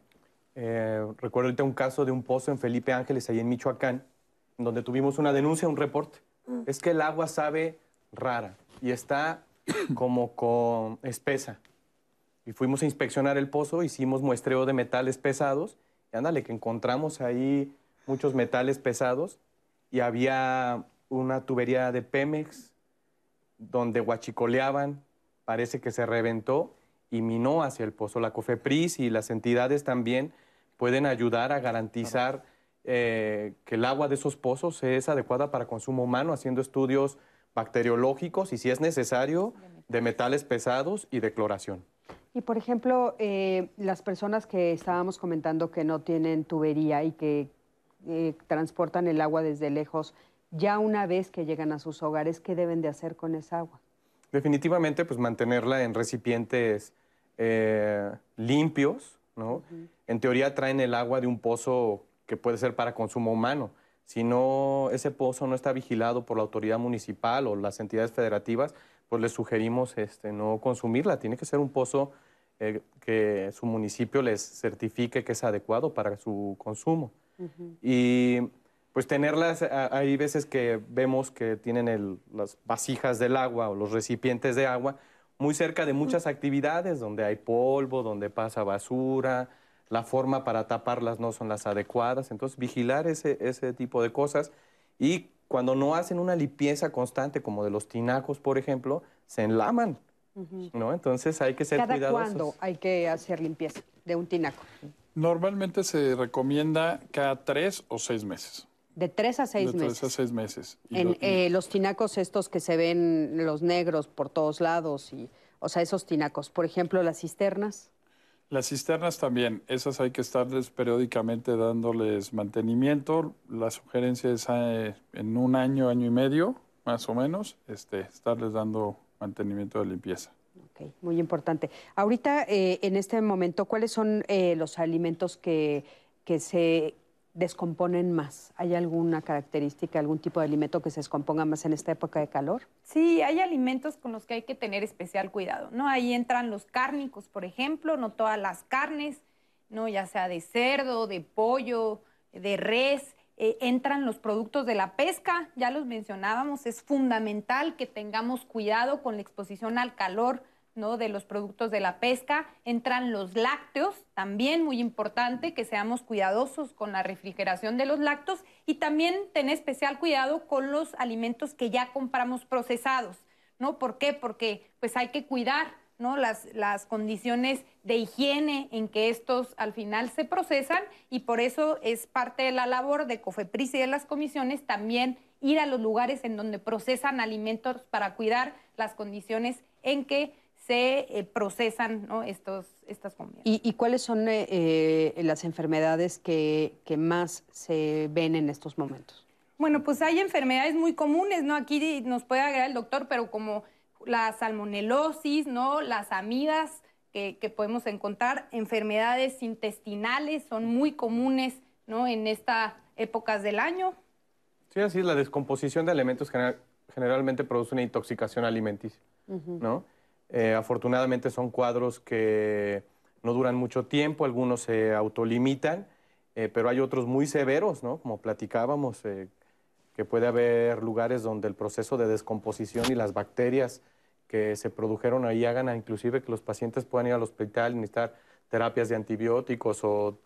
eh, recuerdo ahorita un caso de un pozo en Felipe Ángeles, ahí en Michoacán, donde tuvimos una denuncia, un reporte. Es que el agua sabe rara y está como con espesa. Y fuimos a inspeccionar el pozo, hicimos muestreo de metales pesados, y ándale, que encontramos ahí muchos metales pesados y había una tubería de Pemex donde guachicoleaban, parece que se reventó y minó hacia el pozo. La COFEPRIS y las entidades también pueden ayudar a garantizar eh, que el agua de esos pozos es adecuada para consumo humano, haciendo estudios bacteriológicos y, si es necesario, de metales pesados y de cloración. Y por ejemplo, eh, las personas que estábamos comentando que no tienen tubería y que eh, transportan el agua desde lejos, ya una vez que llegan a sus hogares, ¿qué deben de hacer con esa agua? Definitivamente, pues mantenerla en recipientes eh, limpios, ¿no? En teoría traen el agua de un pozo que puede ser para consumo humano. Si no, ese pozo no está vigilado por la autoridad municipal o las entidades federativas, pues les sugerimos este, no consumirla. Tiene que ser un pozo eh, que su municipio les certifique que es adecuado para su consumo. Y pues tenerlas, a- hay veces que vemos que tienen el- las vasijas del agua o los recipientes de agua muy cerca de muchas actividades, donde hay polvo, donde pasa basura, la forma para taparlas no son las adecuadas. Entonces, vigilar ese, ese tipo de cosas. Y cuando no hacen una limpieza constante, como de los tinacos, por ejemplo, se enlaman. ¿no? Entonces hay que ser ¿Cada cuidadosos. cuándo hay que hacer limpieza de un tinaco? Normalmente se recomienda cada tres o seis meses. De tres a seis de tres meses. a seis meses. Y En lo- y- eh, los tinacos estos que se ven, los negros por todos lados, y, o sea, esos tinacos. Por ejemplo, las cisternas. Las cisternas también, esas hay que estarles periódicamente dándoles mantenimiento. La sugerencia es eh, en un año, año y medio, más o menos, este, estarles dando mantenimiento de limpieza. Ok, muy importante. Ahorita, eh, en este momento, ¿cuáles son eh, los alimentos que, que se descomponen más? ¿Hay alguna característica, algún tipo de alimento que se descomponga más en esta época de calor? Sí, hay alimentos con los que hay que tener especial cuidado, ¿no? Ahí entran los cárnicos, por ejemplo, no todas las carnes, ¿no? Ya sea de cerdo, de pollo, de res, eh, entran los productos de la pesca, ya los mencionábamos, es fundamental que tengamos cuidado con la exposición al calor, ¿no? de los productos de la pesca, entran los lácteos, también muy importante que seamos cuidadosos con la refrigeración de los lácteos y también tener especial cuidado con los alimentos que ya compramos procesados, ¿no? ¿Por qué? Porque pues hay que cuidar, ¿no? Las, las condiciones de higiene en que estos al final se procesan y por eso es parte de la labor de COFEPRIS y de las comisiones también ir a los lugares en donde procesan alimentos para cuidar las condiciones en que se eh, procesan ¿no? Estos, estas comidas. ¿Y, y cuáles son eh, eh, las enfermedades que, que más se ven en estos momentos? Bueno, pues hay enfermedades muy comunes, ¿no? Aquí nos puede agregar el doctor, pero como la salmonelosis, ¿no? Las amidas que, que podemos encontrar, enfermedades intestinales son muy comunes, ¿no? En estas épocas del año. Sí, así es, la descomposición de alimentos general- generalmente produce una intoxicación alimenticia, ¿no? Eh, afortunadamente son cuadros que no duran mucho tiempo, algunos se autolimitan, eh, pero hay otros muy severos, ¿no? Como platicábamos, eh, que puede haber lugares donde el proceso de descomposición y las bacterias que se produjeron ahí hagan a inclusive que los pacientes puedan ir al hospital y necesitar terapias de antibióticos o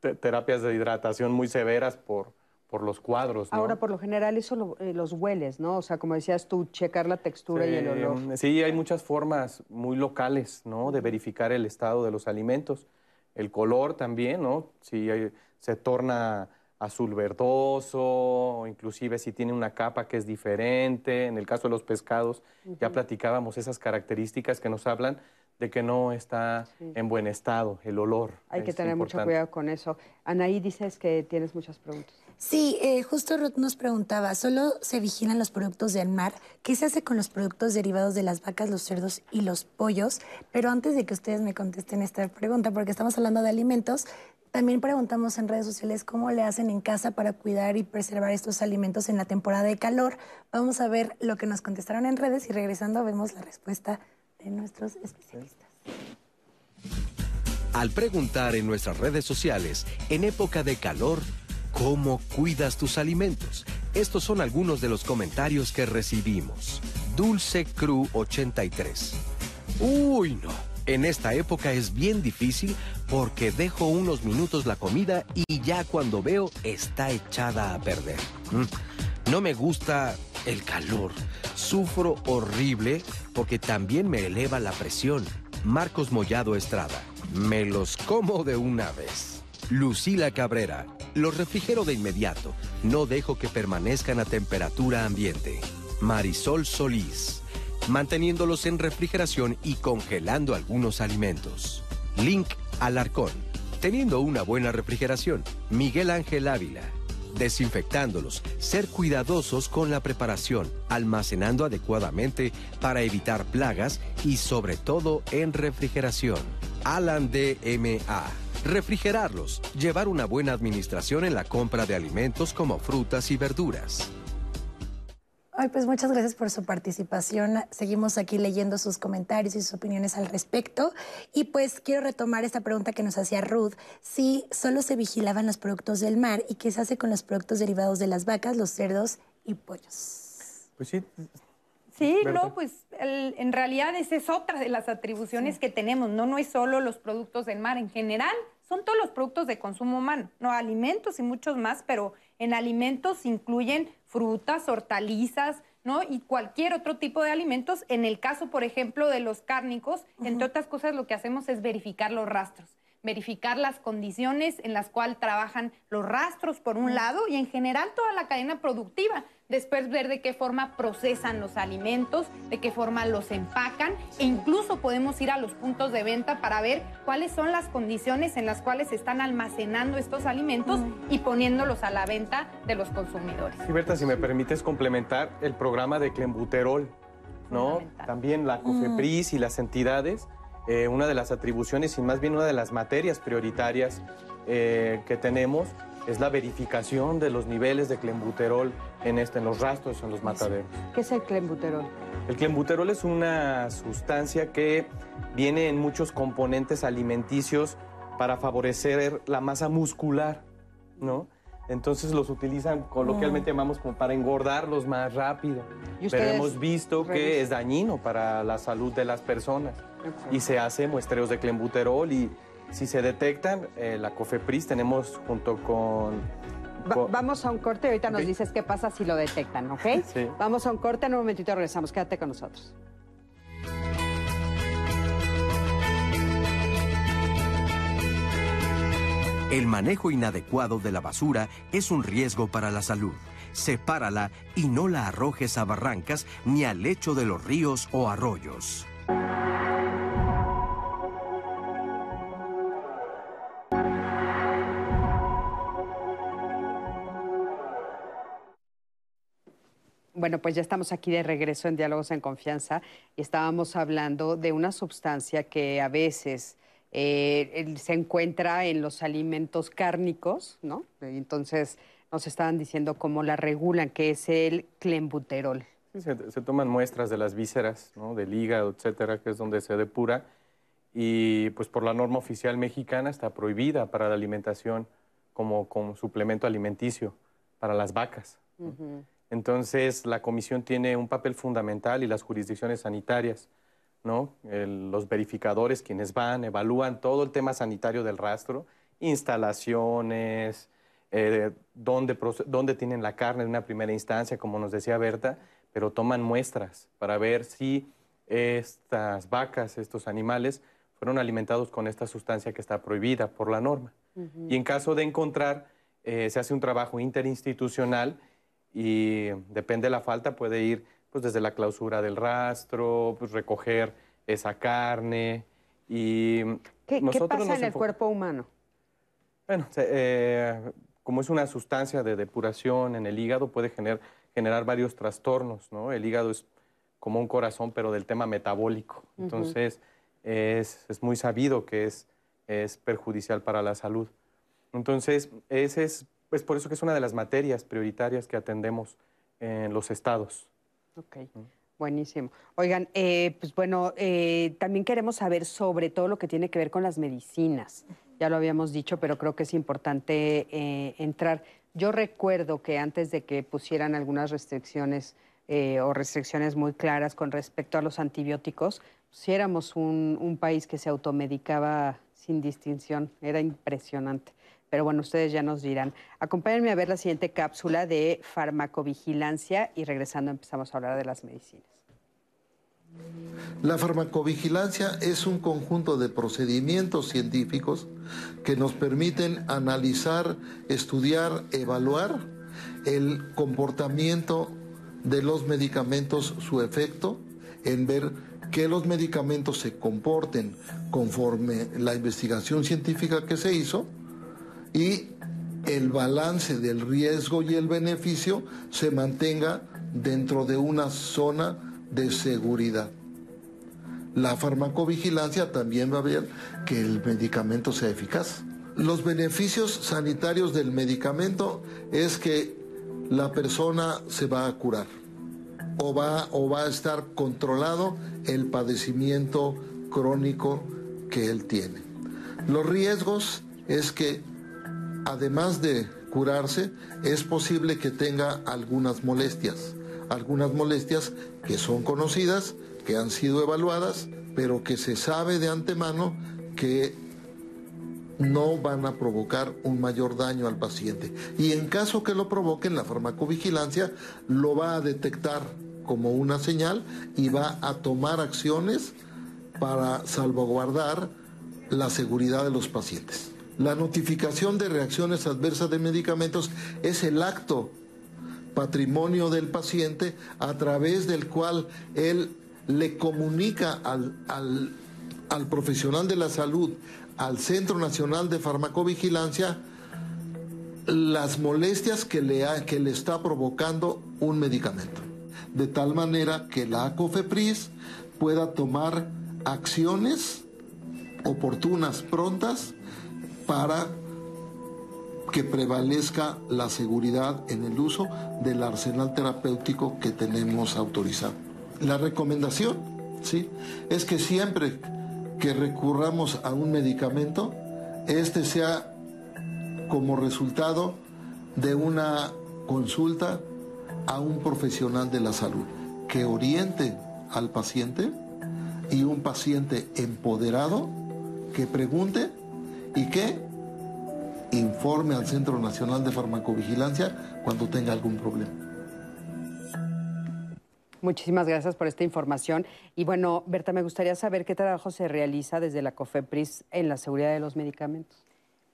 te- terapias de hidratación muy severas por, por los cuadros. ¿no? Ahora, por lo general, eso lo- eh, los hueles, ¿no? O sea, como decías tú, checar la textura y el olor. Sí, hay muchas formas muy locales, ¿no? De verificar el estado de los alimentos. El color también, ¿no? Si hay- se torna azul verdoso, o inclusive si tiene una capa que es diferente. En el caso de los pescados, ya platicábamos esas características que nos hablan de que no está en buen estado, el olor. Hay que tener mucho cuidado con eso. Anaí, dices que tienes muchas preguntas. Sí, eh, justo Ruth nos preguntaba, ¿solo se vigilan los productos del mar? ¿Qué se hace con los productos derivados de las vacas, los cerdos y los pollos? Pero antes de que ustedes me contesten esta pregunta, porque estamos hablando de alimentos, también preguntamos en redes sociales cómo le hacen en casa para cuidar y preservar estos alimentos en la temporada de calor. Vamos a ver lo que nos contestaron en redes y regresando vemos la respuesta de nuestros especialistas. Al preguntar en nuestras redes sociales, en época de calor, ¿cómo cuidas tus alimentos? Estos son algunos de los comentarios que recibimos. Dulce Cru 83. Uy, no. En esta época es bien difícil porque dejo unos minutos la comida y ya cuando veo está echada a perder. Mm. No me gusta el calor. Sufro horrible porque también me eleva la presión. Marcos Mollado Estrada. Me los como de una vez. Lucila Cabrera. Los refrigero de inmediato. No dejo que permanezcan a temperatura ambiente. Marisol Solís manteniéndolos en refrigeración y congelando algunos alimentos. Link Alarcón, teniendo una buena refrigeración. Miguel Ángel Ávila, desinfectándolos, ser cuidadosos con la preparación, almacenando adecuadamente para evitar plagas y sobre todo en refrigeración. Alan DMA. Refrigerarlos, llevar una buena administración en la compra de alimentos como frutas y verduras. Ay, pues muchas gracias por su participación. Seguimos aquí leyendo sus comentarios y sus opiniones al respecto. Y pues quiero retomar esta pregunta que nos hacía Ruth. Si solo se vigilaban los productos del mar y qué se hace con los productos derivados de las vacas, los cerdos y pollos. Pues sí. Sí, no, pues en realidad esa es otra de las atribuciones que tenemos. No, no es solo los productos del mar. En general, son todos los productos de consumo humano. No, alimentos y muchos más, pero en alimentos incluyen frutas, hortalizas, ¿no? Y cualquier otro tipo de alimentos. En el caso, por ejemplo, de los cárnicos, entre otras cosas, lo que hacemos es verificar los rastros verificar las condiciones en las cuales trabajan los rastros por un lado y en general toda la cadena productiva. Después ver de qué forma procesan los alimentos, de qué forma los empacan e incluso podemos ir a los puntos de venta para ver cuáles son las condiciones en las cuales se están almacenando estos alimentos y poniéndolos a la venta de los consumidores. Sí, Berta, si me permites complementar el programa de Clembuterol, ¿no? También la COFEPRIS y las entidades eh, una de las atribuciones y más bien una de las materias prioritarias eh, que tenemos es la verificación de los niveles de clenbuterol en, este, en los rastros, en los mataderos. ¿Qué es el clenbuterol? El clenbuterol es una sustancia que viene en muchos componentes alimenticios para favorecer la masa muscular, ¿no? Entonces los utilizan coloquialmente mm. llamamos como para engordarlos más rápido. Pero hemos visto que es dañino para la salud de las personas. Y se hace muestreos de clenbuterol y si se detectan, eh, la COFEPRIS tenemos junto con... vamos a un corte y ahorita nos dices qué pasa si lo detectan, ¿ok? Sí. Vamos a un corte, en un momentito regresamos. Quédate con nosotros. El manejo inadecuado de la basura es un riesgo para la salud. Sepárala y no la arrojes a barrancas ni al lecho de los ríos o arroyos. Bueno, pues ya estamos aquí de regreso en Diálogos en Confianza y estábamos hablando de una sustancia que a veces eh, se encuentra en los alimentos cárnicos, ¿no? Entonces nos estaban diciendo cómo la regulan, que es el clenbuterol. se, toman muestras de las vísceras, ¿no? del hígado, etcétera, que es donde se depura. Y pues por la norma oficial mexicana está prohibida para la alimentación como, como suplemento alimenticio para las vacas. Entonces la comisión tiene un papel fundamental y las jurisdicciones sanitarias los verificadores quienes van, evalúan todo el tema sanitario del rastro, instalaciones, eh, dónde, tienen la carne en una primera instancia, como nos decía Berta, pero toman muestras para ver si estas vacas, estos animales, fueron alimentados con esta sustancia que está prohibida por la norma. Y en caso de encontrar eh, se hace un trabajo interinstitucional y depende de la falta, puede ir pues, desde la clausura del rastro, pues, recoger esa carne y ¿Qué, nosotros ¿qué pasa nos en el cuerpo humano? Bueno, eh, como es una sustancia de depuración en el hígado, puede gener- generar varios trastornos, ¿no? El hígado es como un corazón, pero del tema metabólico. Entonces, es, es muy sabido que es, es perjudicial para la salud. Entonces, ese es, es por eso que es una de las materias prioritarias que atendemos en los estados. Ok, buenísimo. Oigan, eh, pues bueno, eh, también queremos saber sobre todo lo que tiene que ver con las medicinas. Ya lo habíamos dicho, pero creo que es importante eh, entrar. Yo recuerdo que antes de que pusieran algunas restricciones eh, o restricciones muy claras con respecto a los antibióticos, si éramos un, un país que se automedicaba sin distinción, era impresionante. Pero bueno, ustedes ya nos dirán. Acompáñenme a ver la siguiente cápsula de farmacovigilancia y regresando empezamos a hablar de las medicinas. La farmacovigilancia es un conjunto de procedimientos científicos que nos permiten analizar, estudiar, evaluar el comportamiento de los medicamentos, su efecto, en ver que los medicamentos se comporten conforme la investigación científica que se hizo y el balance del riesgo y el beneficio se mantenga dentro de una zona de seguridad. La farmacovigilancia también va a ver que el medicamento sea eficaz. Los beneficios sanitarios del medicamento es que la persona se va a curar o va, o va a estar controlado el padecimiento crónico que él tiene. Los riesgos es que además de curarse, es posible que tenga algunas molestias, algunas molestias que son conocidas, que han sido evaluadas, pero que se sabe de antemano que no van a provocar un mayor daño al paciente. Y en caso que lo provoquen, la farmacovigilancia lo va a detectar como una señal y va a tomar acciones para salvaguardar la seguridad de los pacientes. La notificación de reacciones adversas de medicamentos es el acto patrimonio del paciente a través del cual él le comunica al, al, al profesional de la salud, al Centro Nacional de Farmacovigilancia, las molestias que le, ha- que le está provocando un medicamento. De tal manera que la COFEPRIS pueda tomar acciones oportunas, prontas, para que prevalezca la seguridad en el uso del arsenal terapéutico que tenemos autorizado. La recomendación, ¿sí? Es que siempre que recurramos a un medicamento, este sea como resultado de una consulta a un profesional de la salud que oriente al paciente y un paciente empoderado que pregunte y que informe al Centro Nacional de Farmacovigilancia cuando tenga algún problema. Muchísimas gracias por esta información. Y bueno, Berta, me gustaría saber qué trabajo se realiza desde la COFEPRIS en la seguridad de los medicamentos.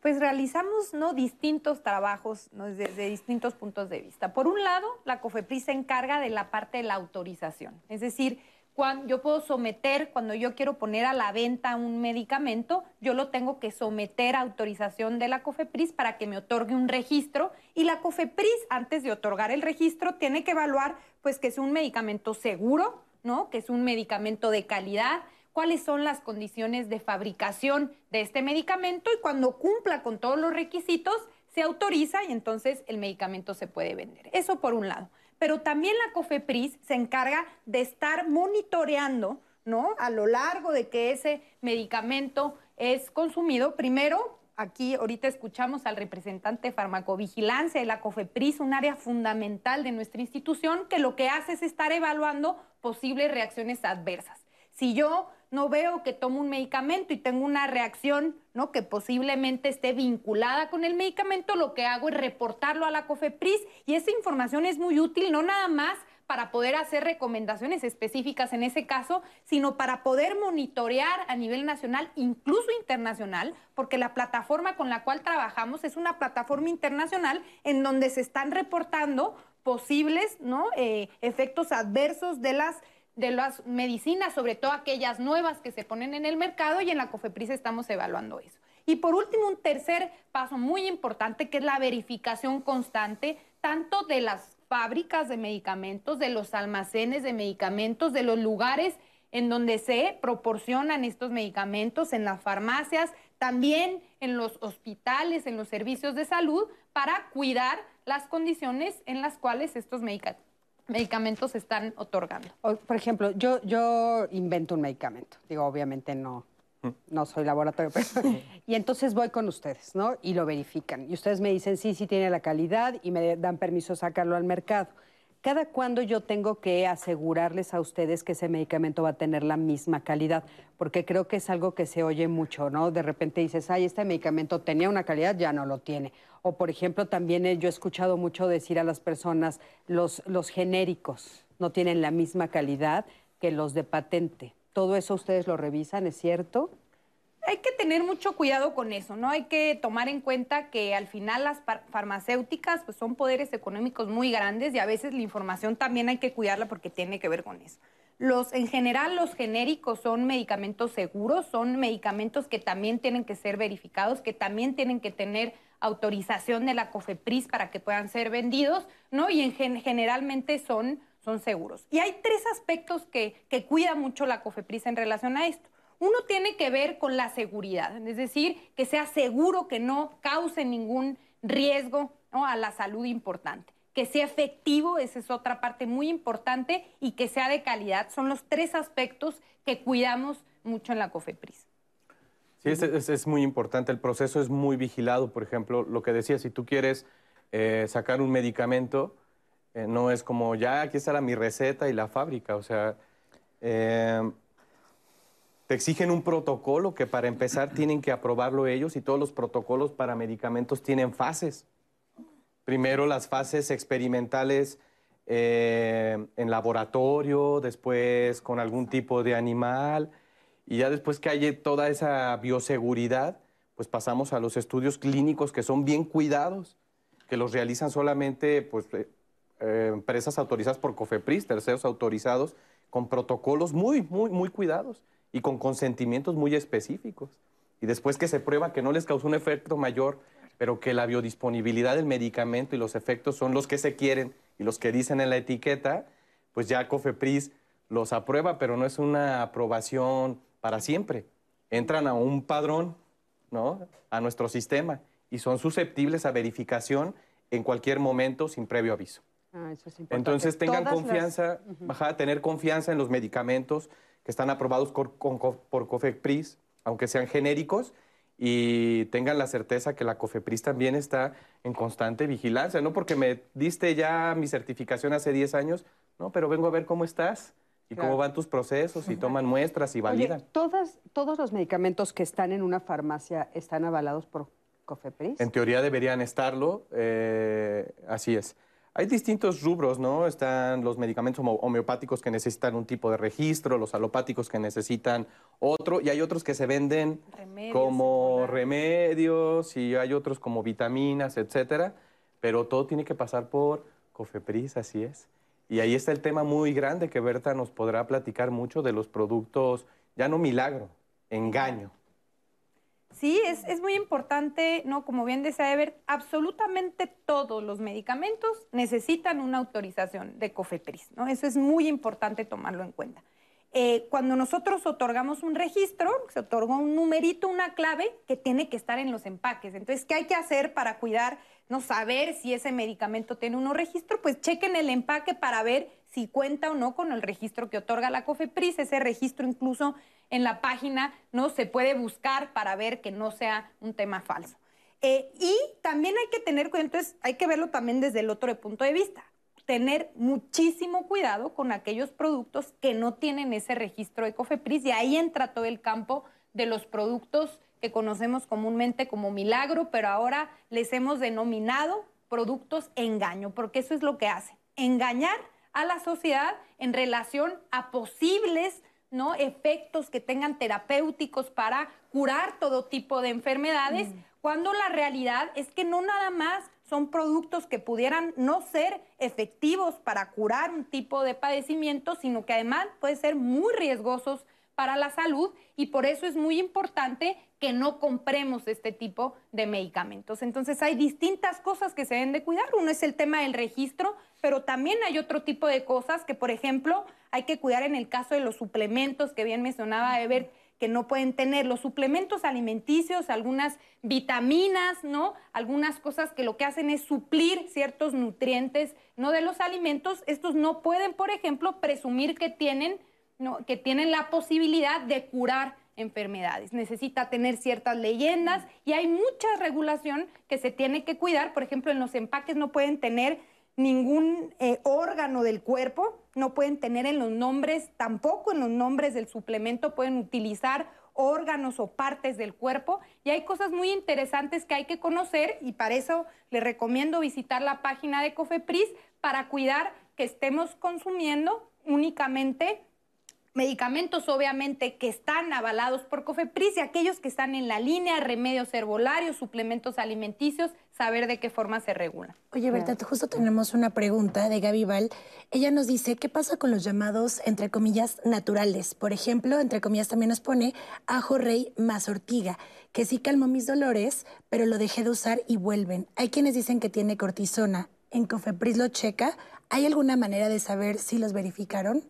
Pues realizamos ¿no? distintos trabajos ¿no? desde, desde distintos puntos de vista. Por un lado, la COFEPRIS se encarga de la parte de la autorización, es decir, cuando yo puedo someter, cuando yo quiero poner a la venta un medicamento, yo lo tengo que someter a autorización de la COFEPRIS para que me otorgue un registro y la COFEPRIS, antes de otorgar el registro, tiene que evaluar pues que es un medicamento seguro, ¿no? Que es un medicamento de calidad, cuáles son las condiciones de fabricación de este medicamento y cuando cumpla con todos los requisitos se autoriza y entonces el medicamento se puede vender. Eso por un lado. Pero también la COFEPRIS se encarga de estar monitoreando, ¿no? A lo largo de que ese medicamento es consumido, primero Aquí ahorita escuchamos al representante de farmacovigilancia de la COFEPRIS, un área fundamental de nuestra institución, que lo que hace es estar evaluando posibles reacciones adversas. Si yo no veo que tomo un medicamento y tengo una reacción ¿no? que posiblemente esté vinculada con el medicamento, lo que hago es reportarlo a la COFEPRIS y esa información es muy útil no nada más para poder hacer recomendaciones específicas en ese caso, sino para poder monitorear a nivel nacional, incluso internacional, porque la plataforma con la cual trabajamos es una plataforma internacional en donde se están reportando posibles ¿no? Eh, efectos adversos de las de las medicinas, sobre todo aquellas nuevas que se ponen en el mercado y en la COFEPRIS estamos evaluando eso. Y por último, un tercer paso muy importante que es la verificación constante tanto de las fábricas de medicamentos, de los almacenes de medicamentos, de los lugares en donde se proporcionan estos medicamentos, en las farmacias, también en los hospitales, en los servicios de salud, para cuidar las condiciones en las cuales estos medicamentos se están otorgando. Por ejemplo, yo, yo invento un medicamento, digo, obviamente no, no soy laboratorio, pero... y entonces voy con ustedes, ¿no? Y lo verifican. Y ustedes me dicen, sí, sí tiene la calidad y me dan permiso sacarlo al mercado. ¿Cada cuándo yo tengo que asegurarles a ustedes que ese medicamento va a tener la misma calidad? Porque creo que es algo que se oye mucho, ¿no? De repente dices, ay, este medicamento tenía una calidad, ya no lo tiene. O, por ejemplo, también yo he escuchado mucho decir a las personas, los, los genéricos no tienen la misma calidad que los de patente. ¿Todo eso ustedes lo revisan, es cierto? Hay que tener mucho cuidado con eso, ¿no? Hay que tomar en cuenta que al final las farmacéuticas pues, son poderes económicos muy grandes y a veces la información también hay que cuidarla porque tiene que ver con eso. Los, en general, los genéricos son medicamentos seguros, son medicamentos que también tienen que ser verificados, que también tienen que tener autorización de la COFEPRIS para que puedan ser vendidos, ¿no? Y en generalmente son son seguros. Y hay tres aspectos que, que cuida mucho la COFEPRIS en relación a esto. Uno tiene que ver con la seguridad, es decir, que sea seguro, que no cause ningún riesgo a la salud importante. Que sea efectivo, esa es otra parte muy importante, y que sea de calidad. Son los tres aspectos que cuidamos mucho en la COFEPRIS. Sí, es, muy importante. El proceso es muy vigilado. Por ejemplo, lo que decía, si tú quieres eh, sacar un medicamento, eh, no es como, ya aquí está mi receta y la fábrica. O sea, eh, te exigen un protocolo que para empezar tienen que aprobarlo ellos y todos los protocolos para medicamentos tienen fases. Primero las fases experimentales eh, en laboratorio, después con algún tipo de animal y ya después que hay toda esa bioseguridad, pues pasamos a los estudios clínicos que son bien cuidados, que los realizan solamente pues, eh, empresas autorizadas por COFEPRIS, terceros autorizados, con protocolos muy, muy, muy cuidados y con consentimientos muy específicos. Y después que se prueba que no les causó un efecto mayor, pero que la biodisponibilidad del medicamento y los efectos son los que se quieren y los que dicen en la etiqueta, pues ya COFEPRIS los aprueba, pero no es una aprobación para siempre. Entran a un padrón, ¿no? A nuestro sistema y son susceptibles a verificación en cualquier momento sin previo aviso. Ah, Entonces tengan confianza, tener confianza en los medicamentos que están aprobados por, por COFEPRIS, aunque sean genéricos, y tengan la certeza que la COFEPRIS también está en constante vigilancia, no porque me diste ya mi certificación hace 10 años, no, pero vengo a ver cómo estás y cómo van tus procesos y toman muestras y validan. ¿todas, ¿Todos los medicamentos que están en una farmacia están avalados por COFEPRIS? En teoría deberían estarlo, eh, así es. Hay distintos rubros, ¿no? Están los medicamentos homeopáticos que necesitan un tipo de registro, los alopáticos que necesitan otro, y hay otros que se venden como remedios, y hay otros como vitaminas, etcétera, pero todo tiene que pasar por COFEPRIS, así es. Y ahí está el tema muy grande que Berta nos podrá platicar mucho de los productos, ya no milagro, engaño. Sí, es, muy importante, ¿no? Como bien desea ver, absolutamente todos los medicamentos necesitan una autorización de COFEPRIS, ¿no? Eso es muy importante tomarlo en cuenta. Eh, cuando nosotros otorgamos un registro, se otorga un numerito, una clave que tiene que estar en los empaques. Entonces, ¿qué hay que hacer para cuidar, no saber si ese medicamento tiene un registro? Pues chequen el empaque para ver si cuenta o no con el registro que otorga la COFEPRIS. Ese registro incluso en la página no se puede buscar para ver que no sea un tema falso. Eh, y también hay que tener cuidado, entonces hay que verlo también desde el otro punto de vista tener muchísimo cuidado con aquellos productos que no tienen ese registro de COFEPRIS y ahí entra todo el campo de los productos que conocemos comúnmente como milagro, pero ahora les hemos denominado productos engaño, porque eso es lo que hacen, engañar a la sociedad en relación a posibles ¿no? efectos que tengan terapéuticos para curar todo tipo de enfermedades, mm. cuando la realidad es que no nada más son productos que pudieran no ser efectivos para curar un tipo de padecimiento, sino que además pueden ser muy riesgosos para la salud y por eso es muy importante que no compremos este tipo de medicamentos. Entonces hay distintas cosas que se deben de cuidar. Uno es el tema del registro, pero también hay otro tipo de cosas que, por ejemplo, hay que cuidar en el caso de los suplementos que bien mencionaba Ever, que no pueden tener los suplementos alimenticios, algunas vitaminas, ¿no? Algunas cosas que lo que hacen es suplir ciertos nutrientes, no de los alimentos. Estos no pueden, por ejemplo, presumir que tienen, que tienen la posibilidad de curar enfermedades. Necesita tener ciertas leyendas y hay mucha regulación que se tiene que cuidar. Por ejemplo, en los empaques no pueden tener ningún eh, órgano del cuerpo, no pueden tener en los nombres, tampoco en los nombres del suplemento pueden utilizar órganos o partes del cuerpo y hay cosas muy interesantes que hay que conocer y para eso les recomiendo visitar la página de Cofepris para cuidar que estemos consumiendo únicamente medicamentos obviamente que están avalados por COFEPRIS y aquellos que están en la línea, remedios herbolarios, suplementos alimenticios, saber de qué forma se regula. Oye, Berta, justo tenemos una pregunta de Gaby Val. Ella nos dice, ¿qué pasa con los llamados, entre comillas, naturales? Por ejemplo, entre comillas también nos pone ajo rey más ortiga, que sí calmó mis dolores, pero lo dejé de usar y vuelven. Hay quienes dicen que tiene cortisona. ¿En COFEPRIS lo checa? ¿Hay alguna manera de saber si los verificaron?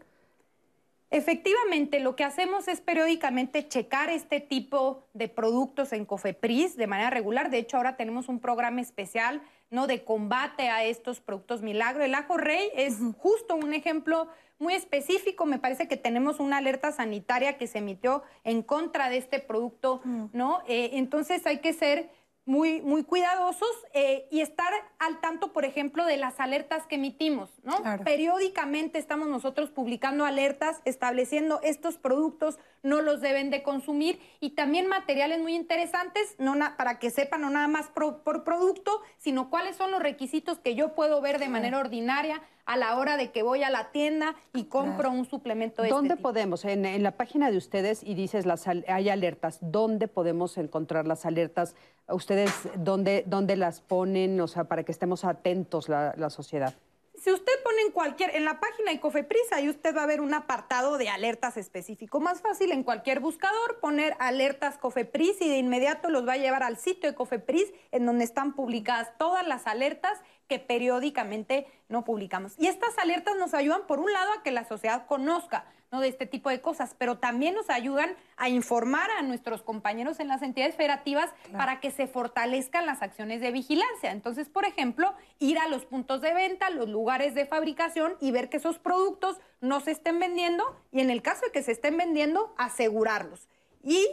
Efectivamente, lo que hacemos es periódicamente checar este tipo de productos en Cofepris de manera regular. De hecho, ahora tenemos un programa especial ¿no? de combate a estos productos milagro. El ajo rey es justo un ejemplo muy específico. Me parece que tenemos una alerta sanitaria que se emitió en contra de este producto, ¿no? Eh, entonces hay que ser muy, muy cuidadosos eh, y estar al tanto, por ejemplo, de las alertas que emitimos, ¿no? Periódicamente estamos nosotros publicando alertas, estableciendo estos productos no los deben de consumir y también materiales muy interesantes, no para que sepan no nada más por producto, sino cuáles son los requisitos que yo puedo ver de manera ordinaria a la hora de que voy a la tienda y compro un suplemento de este ¿Dónde podemos? En, la página de ustedes y dices las hay alertas. ¿Dónde podemos encontrar las alertas? ¿Ustedes dónde, dónde las ponen? O sea, para que estemos atentos la, la sociedad. Si usted pone en cualquier, en la página de Cofeprisa, y usted va a ver un apartado de alertas específico. Más fácil en cualquier buscador poner alertas Cofepris y de inmediato los va a llevar al sitio de Cofepris en donde están publicadas todas las alertas que periódicamente no publicamos. Y estas alertas nos ayudan, por un lado, a que la sociedad conozca ¿no? de este tipo de cosas, pero también nos ayudan a informar a nuestros compañeros en las entidades federativas para que se fortalezcan las acciones de vigilancia. Entonces, por ejemplo, ir a los puntos de venta, los lugares de fabricación y ver que esos productos no se estén vendiendo y en el caso de que se estén vendiendo, asegurarlos. Y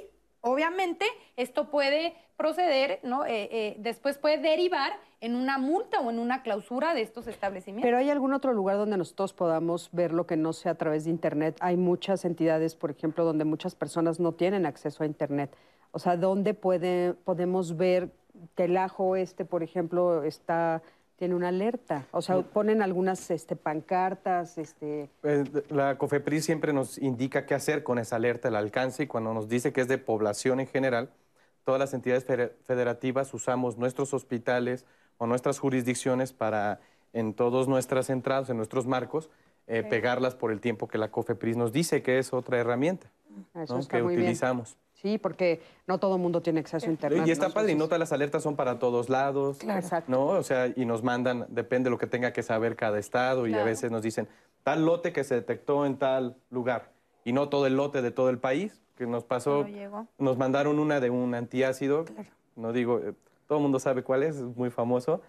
obviamente esto puede proceder, ¿no? Eh, eh, después puede derivar en una multa o en una clausura de estos establecimientos. Pero hay algún otro lugar donde nosotros podamos ver lo que no sea a través de Internet. Hay muchas entidades, por ejemplo, donde muchas personas no tienen acceso a Internet. O sea, ¿dónde puede, podemos ver que el ajo este, por ejemplo, está tiene una alerta. O sea, ponen algunas este, pancartas. Este... Pues, la COFEPRIS siempre nos indica qué hacer con esa alerta, el alcance, y cuando nos dice que es de población en general, todas las entidades federativas usamos nuestros hospitales o nuestras jurisdicciones para, en todas nuestras entradas, en nuestros marcos, eh, pegarlas por el tiempo que la COFEPRIS nos dice que es otra herramienta que utilizamos. Sí, porque no todo el mundo tiene acceso a Internet. Y está padre, y no todas las alertas son para todos lados. Claro. ¿no? O sea, y nos mandan, depende de lo que tenga que saber cada estado, y a veces nos dicen, tal lote que se detectó en tal lugar, y no todo el lote de todo el país, que nos pasó, nos mandaron una de un antiácido, no digo, eh, todo el mundo sabe cuál es, es muy famoso,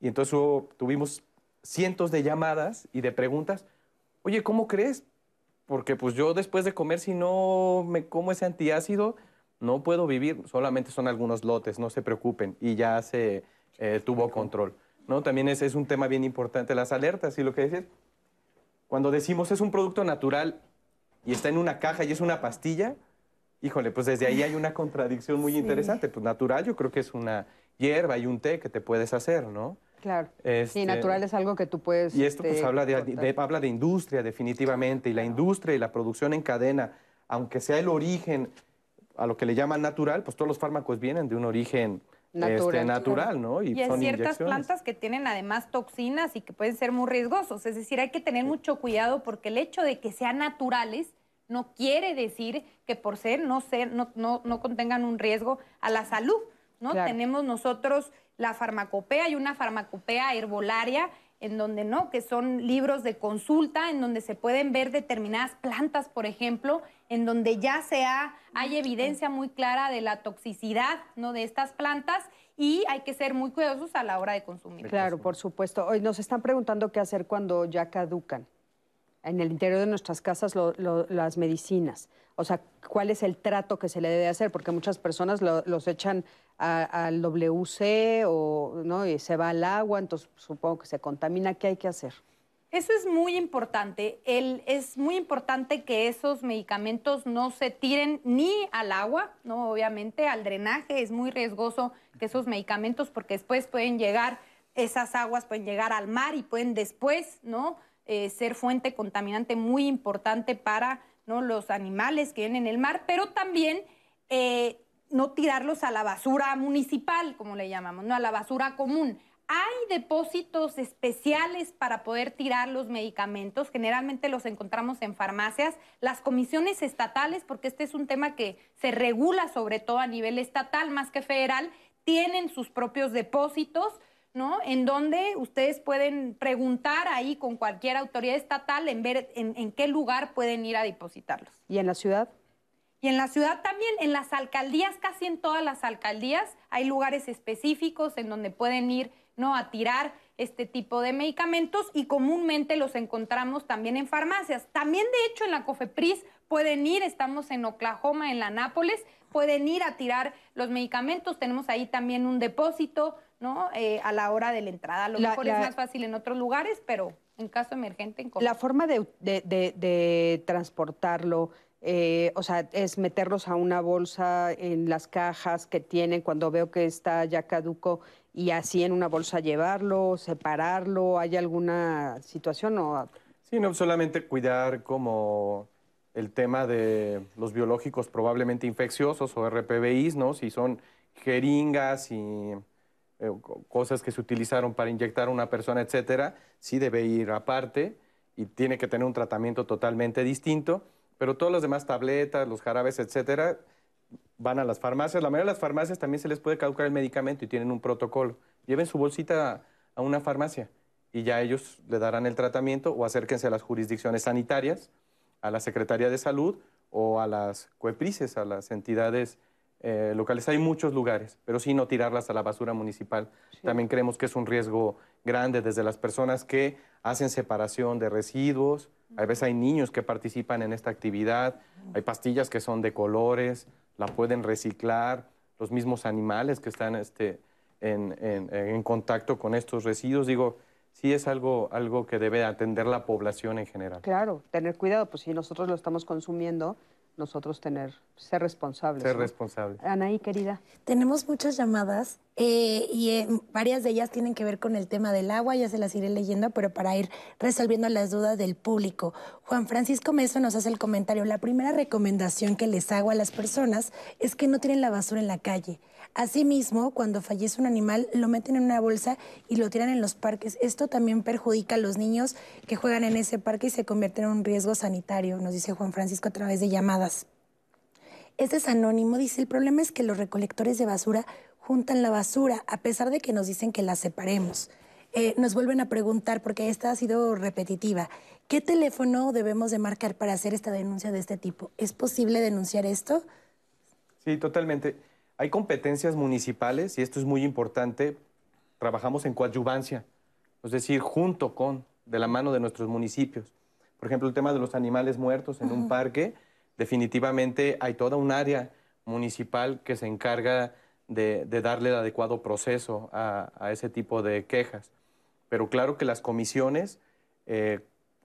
y entonces tuvimos cientos de llamadas y de preguntas, oye, ¿cómo crees? porque pues yo después de comer, si no me como ese antiácido, no puedo vivir. Solamente son algunos lotes, no se preocupen. Y ya se eh, tuvo control. ¿no? También ese es un tema bien importante, las alertas. Y lo que dices, cuando decimos es un producto natural y está en una caja y es una pastilla, híjole, pues desde ahí hay una contradicción muy interesante. Pues natural yo creo que es una hierba y un té que te puedes hacer, ¿no? Claro. Sí, Este, natural es algo que tú puedes. Y esto pues este, habla de, de- habla de industria, definitivamente, y la industria y la producción en cadena, aunque sea el origen a lo que le llaman natural, pues todos los fármacos vienen de un origen Natural, este, claro. natural, ¿no? Y hay son ciertas plantas que tienen además toxinas y que pueden ser muy riesgosos. Es decir, hay que tener mucho cuidado porque el hecho de que sean naturales no quiere decir que por ser no, ser, no, no, no contengan un riesgo a la salud. ¿no? Claro. Tenemos nosotros la farmacopea y una farmacopea herbolaria en donde no, que son libros de consulta, en donde se pueden ver determinadas plantas, por ejemplo, en donde ya sea, hay evidencia muy clara de la toxicidad ¿no? de estas plantas y hay que ser muy cuidadosos a la hora de consumir. Claro, por supuesto. Hoy nos están preguntando qué hacer cuando ya caducan en el interior de nuestras casas lo- lo- las medicinas. O sea, ¿cuál es el trato que se le debe hacer? Porque muchas personas lo- los echan a- al WC o ¿no? y se va al agua, entonces supongo que se contamina. ¿Qué hay que hacer? Eso es muy importante. El- es muy importante que esos medicamentos no se tiren ni al agua, no obviamente al drenaje. Es muy riesgoso que esos medicamentos, porque después pueden llegar, esas aguas pueden llegar al mar y pueden después, ¿no? Eh, ser fuente contaminante muy importante para ¿no? los animales que viven en el mar, pero también eh, no tirarlos a la basura municipal, como le llamamos, no a la basura común. Hay depósitos especiales para poder tirar los medicamentos, generalmente los encontramos en farmacias, las comisiones estatales, porque este es un tema que se regula sobre todo a nivel estatal más que federal, tienen sus propios depósitos, ¿no? En donde ustedes pueden preguntar ahí con cualquier autoridad estatal en ver en, en qué lugar pueden ir a depositarlos. ¿Y en la ciudad? Y en la ciudad también, en las alcaldías, casi en todas las alcaldías, hay lugares específicos en donde pueden ir ¿no? a tirar este tipo de medicamentos y comúnmente los encontramos también en farmacias. También, de hecho, en la COFEPRIS pueden ir, estamos en Oklahoma, en la Nápoles, pueden ir a tirar los medicamentos. Tenemos ahí también un depósito ¿no? Eh, a la hora de la entrada. A lo La- mejor la- es más fácil en otros lugares, pero en caso emergente, en La forma de, de- de- de transportarlo, eh, o sea, es meterlos a una bolsa en las cajas que tienen cuando veo que está ya caduco y así en una bolsa llevarlo, separarlo, ¿hay alguna situación o Sí, no solamente cuidar como el tema de los biológicos probablemente infecciosos o RPVIs, ¿no? Si son jeringas y eh, co- cosas que se utilizaron para inyectar a una persona, etcétera, sí debe ir aparte y tiene que tener un tratamiento totalmente distinto. Pero todas las demás tabletas, los jarabes, etcétera, van a las farmacias. La mayoría de las farmacias también se les puede caducar el medicamento y tienen un protocolo. Lleven su bolsita a una farmacia y ya ellos le darán el tratamiento o acérquense a las jurisdicciones sanitarias, a la Secretaría de Salud o a las COEPRICES, a las entidades eh, locales. Hay muchos lugares, pero sí no tirarlas a la basura municipal. También creemos que es un riesgo grande desde las personas que hacen separación de residuos. A veces hay niños que participan en esta actividad, hay pastillas que son de colores, la pueden reciclar, los mismos animales que están este, en, en- en contacto con estos residuos. Digo, sí es algo, algo que debe atender la población en general. claro, tener cuidado, pues si nosotros lo estamos consumiendo, nosotros tener, ser responsables. Ser ¿no? responsable. Anaí, querida. Tenemos muchas llamadas eh, y eh, varias de ellas tienen que ver con el tema del agua, ya se las iré leyendo, pero para ir resolviendo las dudas del público. Juan Francisco Meso nos hace el comentario, la primera recomendación que les hago a las personas es que no tiren la basura en la calle. Asimismo, cuando fallece un animal, lo meten en una bolsa y lo tiran en los parques. Esto también perjudica a los niños que juegan en ese parque y se convierte en un riesgo sanitario, nos dice Juan Francisco a través de llamadas. Este es anónimo, dice, el problema es que los recolectores de basura juntan la basura, a pesar de que nos dicen que la separemos. Eh, nos vuelven a preguntar, porque esta ha sido repetitiva, ¿qué teléfono debemos de marcar para hacer esta denuncia de este tipo? ¿Es posible denunciar esto? Sí, totalmente. Hay competencias municipales y esto es muy importante. Trabajamos en coadyuvancia, es decir, junto con, de la mano de nuestros municipios. Por ejemplo, el tema de los animales muertos en un parque, definitivamente hay toda un área municipal que se encarga de, de darle el adecuado proceso a, a ese tipo de quejas. Pero claro que las comisiones, eh,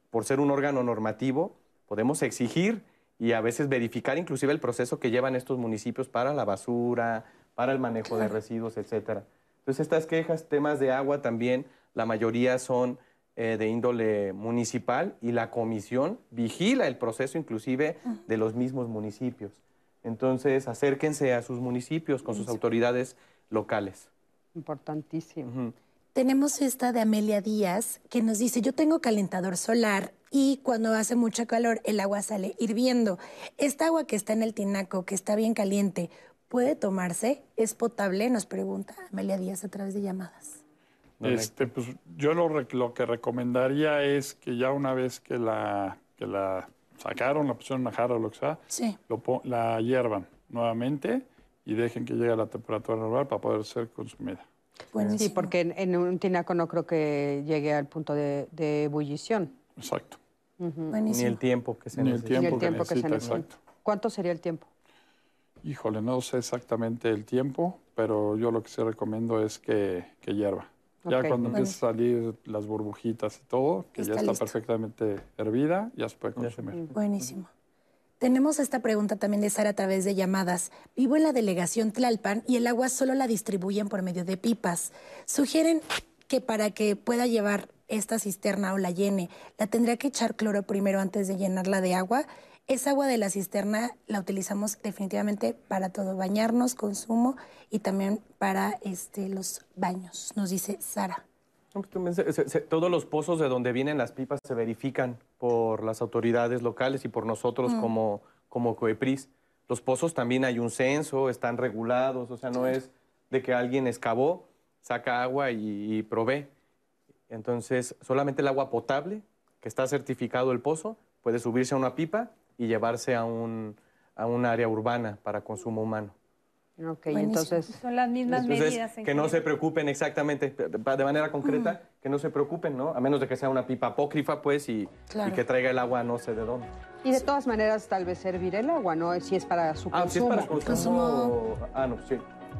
por ser un órgano normativo, podemos exigir y a veces verificar inclusive el proceso que llevan estos municipios para la basura, para el manejo de residuos, etcétera. Entonces estas quejas, temas de agua también, la mayoría son eh, de índole municipal y la comisión vigila el proceso inclusive de los mismos municipios. Entonces acérquense a sus municipios con sus autoridades locales. Importantísimo. Tenemos esta de Amelia Díaz que nos dice, yo tengo calentador solar y cuando hace mucho calor el agua sale hirviendo. Esta agua que está en el tinaco, que está bien caliente, ¿puede tomarse? ¿Es potable? Nos pregunta Amelia Díaz a través de llamadas. Este, pues, yo lo, lo, que recomendaría es que ya una vez que la, que la sacaron, la pusieron en una jarra o lo que sea, la hiervan nuevamente y dejen que llegue a la temperatura normal para poder ser consumida. Sí, porque en, un tinaco no creo que llegue al punto de, ebullición. Exacto. Ni el tiempo que se necesita. Ni el tiempo, que, se necesita, exacto. ¿Cuánto sería el tiempo? Híjole, no sé exactamente el tiempo, pero yo lo que sí recomiendo es que, que hierva. Ya cuando empieza a salir las burbujitas y todo, que ya está perfectamente hervida, ya se puede consumir. Buenísimo. Tenemos esta pregunta también de Sara a través de llamadas. Vivo en la delegación Tlalpan y el agua solo la distribuyen por medio de pipas. Sugieren que para que pueda llevar esta cisterna o la llene, la tendría que echar cloro primero antes de llenarla de agua. Esa agua de la cisterna la utilizamos definitivamente para todo, bañarnos, consumo y también para este, los baños, nos dice Sara. Pues, todos los pozos de donde vienen las pipas se verifican por las autoridades locales y por nosotros mm. como, como COEPRIS. Los pozos también hay un censo, están regulados, o sea, no es de que alguien excavó, saca agua y, provee. Entonces, solamente el agua potable, que está certificado el pozo, puede subirse a una pipa y llevarse a un, a un área urbana para consumo humano. Ok, entonces... Son las mismas medidas. que no se preocupen exactamente, de manera concreta, que no se preocupen, ¿no? A menos de que sea una pipa apócrifa, pues, y, y, que traiga el agua no sé de dónde. Y de todas maneras, tal vez servir el agua, ¿no? Si es para su ah, consumo. si es para su consumo... Ah, no, sí.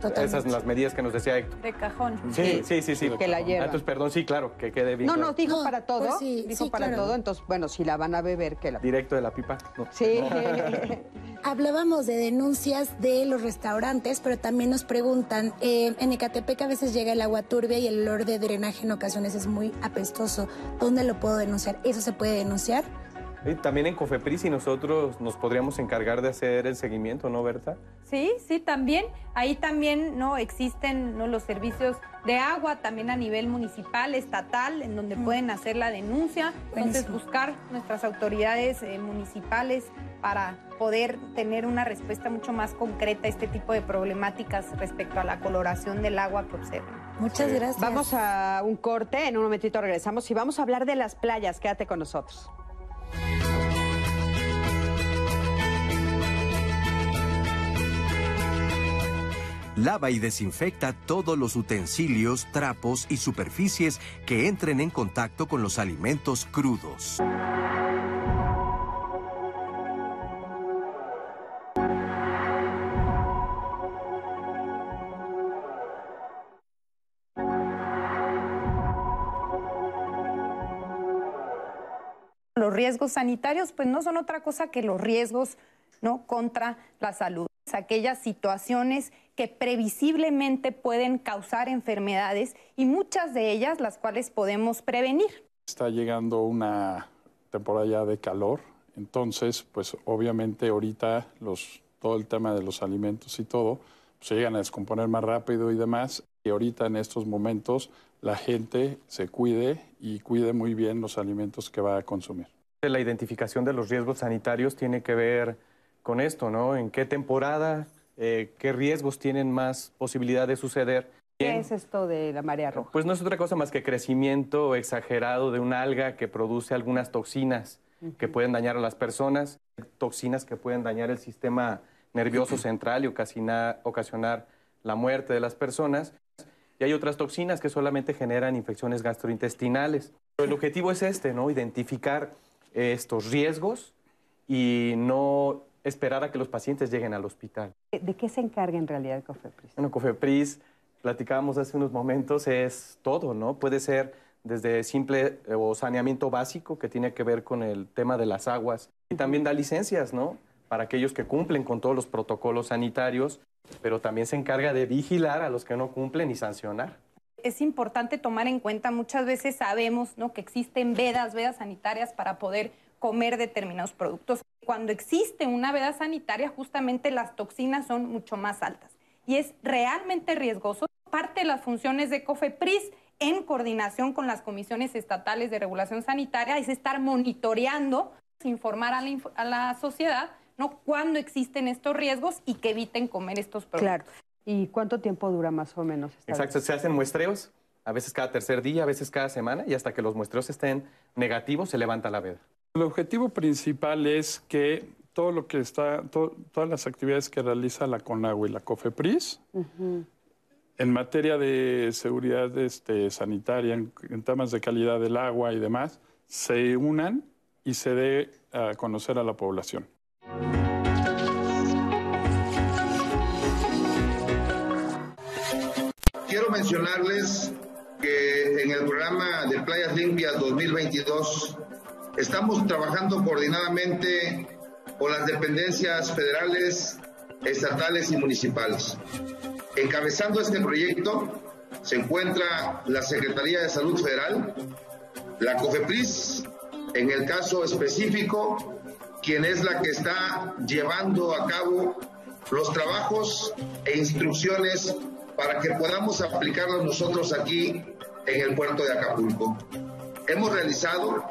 Esas son las medidas que nos decía Héctor. De cajón. Sí, sí, sí. sí, Que la lleva. Ah, entonces, perdón, sí, claro, que quede bien. No, no, dijo para todo. Pues sí, dijo para todo. Entonces, bueno, si la van a beber, que la. Directo de la pipa. Sí. Hablábamos de denuncias de los restaurantes, pero también nos preguntan, eh, en Ecatepec a veces llega el agua turbia y el olor de drenaje en ocasiones es muy apestoso. ¿Dónde lo puedo denunciar? ¿Eso se puede denunciar? También en Cofepris y nosotros nos podríamos encargar de hacer el seguimiento, ¿no, Berta? Sí, sí, también. Ahí también no existen ¿no? los servicios de agua, también a nivel municipal, estatal, en donde pueden hacer la denuncia. Entonces, buscar nuestras autoridades eh, municipales para poder tener una respuesta mucho más concreta a este tipo de problemáticas respecto a la coloración del agua que observan. Muchas gracias. Vamos a un corte, en un momentito regresamos y vamos a hablar de las playas. Quédate con nosotros. Lava y desinfecta todos los utensilios, trapos y superficies que entren en contacto con los alimentos crudos. Los riesgos sanitarios pues no son otra cosa que los riesgos contra la salud aquellas situaciones que previsiblemente pueden causar enfermedades y muchas de ellas las cuales podemos prevenir. Está llegando una temporada ya de calor, entonces pues obviamente ahorita los, todo el tema de los alimentos y todo pues, se llegan a descomponer más rápido y demás y ahorita en estos momentos la gente se cuide y cuide muy bien los alimentos que va a consumir. La identificación de los riesgos sanitarios tiene que ver con esto, ¿no? ¿En qué temporada? Eh, ¿Qué riesgos tienen más posibilidad de suceder? ¿Qué es esto de la marea roja? Pues no es otra cosa más que crecimiento exagerado de un alga que produce algunas toxinas que pueden dañar a las personas, toxinas que pueden dañar el sistema nervioso central y ocasionar, ocasionar la muerte de las personas. Y hay otras toxinas que solamente generan infecciones gastrointestinales. Pero el objetivo es este, ¿no? Identificar estos riesgos y no esperar a que los pacientes lleguen al hospital. ¿De qué se encarga en realidad COFEPRIS? Bueno, COFEPRIS, platicábamos hace unos momentos, es todo, ¿no? Puede ser desde simple eh, o saneamiento básico, que tiene que ver con el tema de las aguas, y también da licencias, ¿no? Para aquellos que cumplen con todos los protocolos sanitarios, pero también se encarga de vigilar a los que no cumplen y sancionar. Es importante tomar en cuenta, muchas veces sabemos ¿no? que existen vedas, vedas sanitarias para poder comer determinados productos. Cuando existe una veda sanitaria, justamente las toxinas son mucho más altas y es realmente riesgoso. Parte de las funciones de COFEPRIS en coordinación con las comisiones estatales de regulación sanitaria es estar monitoreando, informar a la, a la sociedad ¿no? cuándo existen estos riesgos y que eviten comer estos productos. Claro. ¿Y cuánto tiempo dura más o menos? Esta Exacto, se hacen muestreos, a veces cada tercer día, a veces cada semana, y hasta que los muestreos estén negativos se levanta la veda. El objetivo principal es que todo lo que está, to, todas las actividades que realiza la CONAGUA y la COFEPRIS, uh -huh. en materia de seguridad este, sanitaria, en, en, temas de calidad del agua y demás, se unan y se dé a conocer a la población. Quiero mencionarles que en el programa de Playas Limpias 2022 estamos trabajando coordinadamente con las dependencias federales, estatales y municipales. Encabezando este proyecto se encuentra la Secretaría de Salud Federal, la COFEPRIS, en el caso específico, quien es la que está llevando a cabo los trabajos e instrucciones para que podamos aplicarlos nosotros aquí en el puerto de Acapulco. Hemos realizado,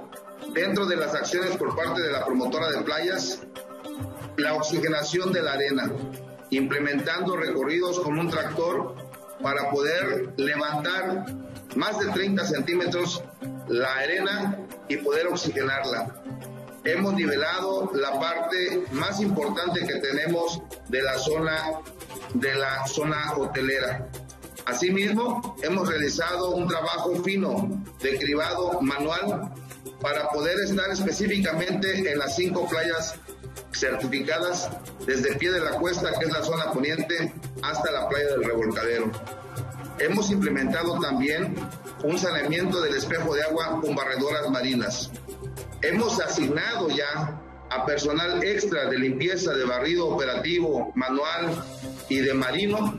dentro de las acciones por parte de la promotora de playas, la oxigenación de la arena, implementando recorridos con un tractor para poder levantar más de 30 centímetros la arena y poder oxigenarla. Hemos nivelado la parte más importante que tenemos de la zona de la zona hotelera. Asimismo, hemos realizado un trabajo fino de cribado manual para poder estar específicamente en las cinco playas certificadas desde pie de la cuesta, que es la zona poniente, hasta la playa del revolcadero. Hemos implementado también un saneamiento del espejo de agua con barredoras marinas. Hemos asignado ya a personal extra de limpieza de barrido operativo, manual y de marino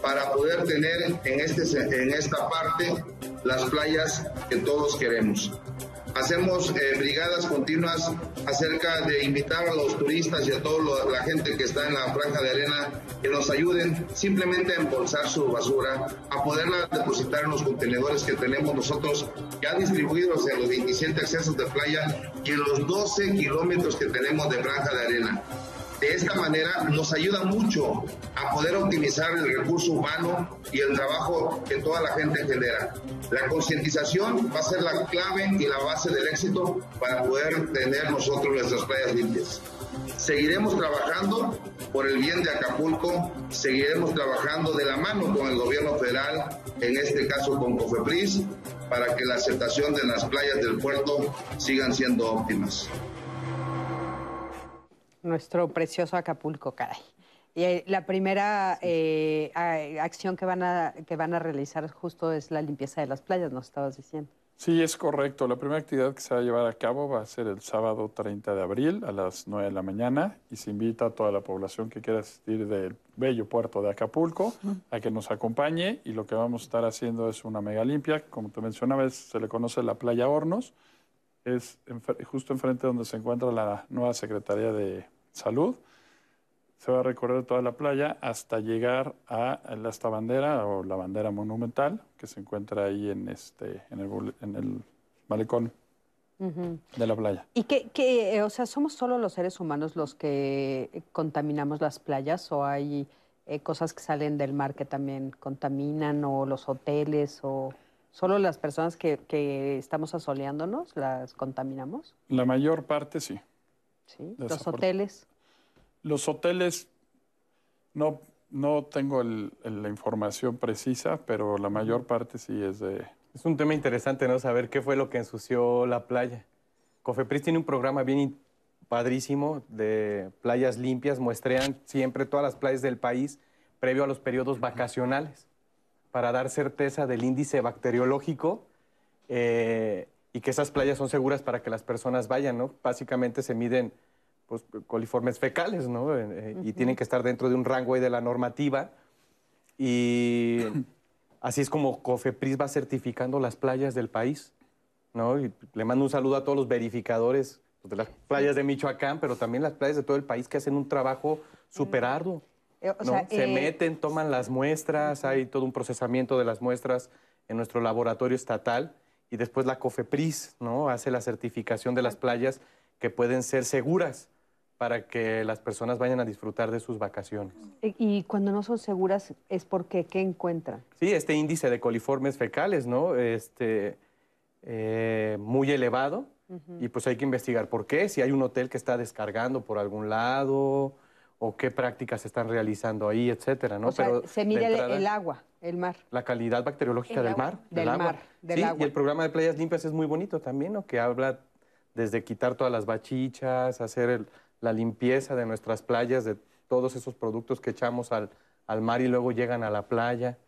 para poder tener en, este, en esta parte las playas que todos queremos. Hacemos eh, brigadas continuas acerca de invitar a los turistas y a toda la gente que está en la franja de arena que nos ayuden simplemente a embolsar su basura, a poderla depositar en los contenedores que tenemos nosotros ya distribuidos en los 27 accesos de playa y en los 12 kilómetros que tenemos de franja de arena. De esta manera nos ayuda mucho a poder optimizar el recurso humano y el trabajo que toda la gente genera. La concientización va a ser la clave y la base del éxito para poder tener nosotros nuestras playas limpias. Seguiremos trabajando por el bien de Acapulco, seguiremos trabajando de la mano con el gobierno federal, en este caso con COFEPRIS, para que la aceptación de las playas del puerto sigan siendo óptimas nuestro precioso Acapulco, caray. Y la primera eh, acción que van, a, que van a realizar justo es la limpieza de las playas, nos estabas diciendo. Sí, es correcto. La primera actividad que se va a llevar a cabo va a ser el sábado 30 de abril a las 9 de la mañana y se invita a toda la población que quiera asistir del bello puerto de Acapulco a que nos acompañe y lo que vamos a estar haciendo es una mega limpia. Como te mencionaba, se le conoce la playa Hornos. Es justo enfrente donde se encuentra la nueva Secretaría de Salud. Se va a recorrer toda la playa hasta llegar a esta bandera o la bandera monumental que se encuentra ahí en, este, en, el, en el malecón uh -huh. de la playa. ¿Y qué, qué, o sea, somos solo los seres humanos los que contaminamos las playas o hay eh, cosas que salen del mar que también contaminan o los hoteles o solo las personas que, que estamos asoleándonos las contaminamos? La mayor parte sí. ¿Sí? ¿Los hoteles? Los hoteles, no, no tengo el, el, la información precisa, pero la mayor parte sí es de... Es un tema interesante, ¿no? Saber qué fue lo que ensució la playa. Cofepris tiene un programa bien padrísimo de playas limpias, muestrean siempre todas las playas del país previo a los periodos vacacionales para dar certeza del índice bacteriológico eh, y que esas playas son seguras para que las personas vayan, ¿no? Básicamente se miden pues, coliformes fecales, ¿no? Eh, eh, Y tienen que estar dentro de un rango ahí de la normativa. Y así es como COFEPRIS va certificando las playas del país, ¿no? Y le mando un saludo a todos los verificadores pues, de las playas de Michoacán, pero también las playas de todo el país que hacen un trabajo súper arduo. Eh, o ¿no? sea, Se eh, meten, toman las muestras, hay todo un procesamiento de las muestras en nuestro laboratorio estatal y después la COFEPRIS ¿no? hace la certificación de las playas que pueden ser seguras para que las personas vayan a disfrutar de sus vacaciones. Y y cuando no son seguras es porque ¿qué encuentran? Sí, este índice de coliformes fecales, ¿no? Este, eh, muy elevado y pues hay que investigar por qué, si hay un hotel que está descargando por algún lado o qué prácticas se están realizando ahí, etcétera, ¿no? o sea, Pero se de mide el, entrada- el agua, el mar. la calidad bacteriológica El del agua. mar. Del agua. mar, del sí, agua. y el programa de playas limpias es muy bonito también, ¿no? Que habla desde quitar todas las bachichas, hacer el- la limpieza de nuestras playas, de todos esos productos que echamos al, al mar y luego llegan a la playa.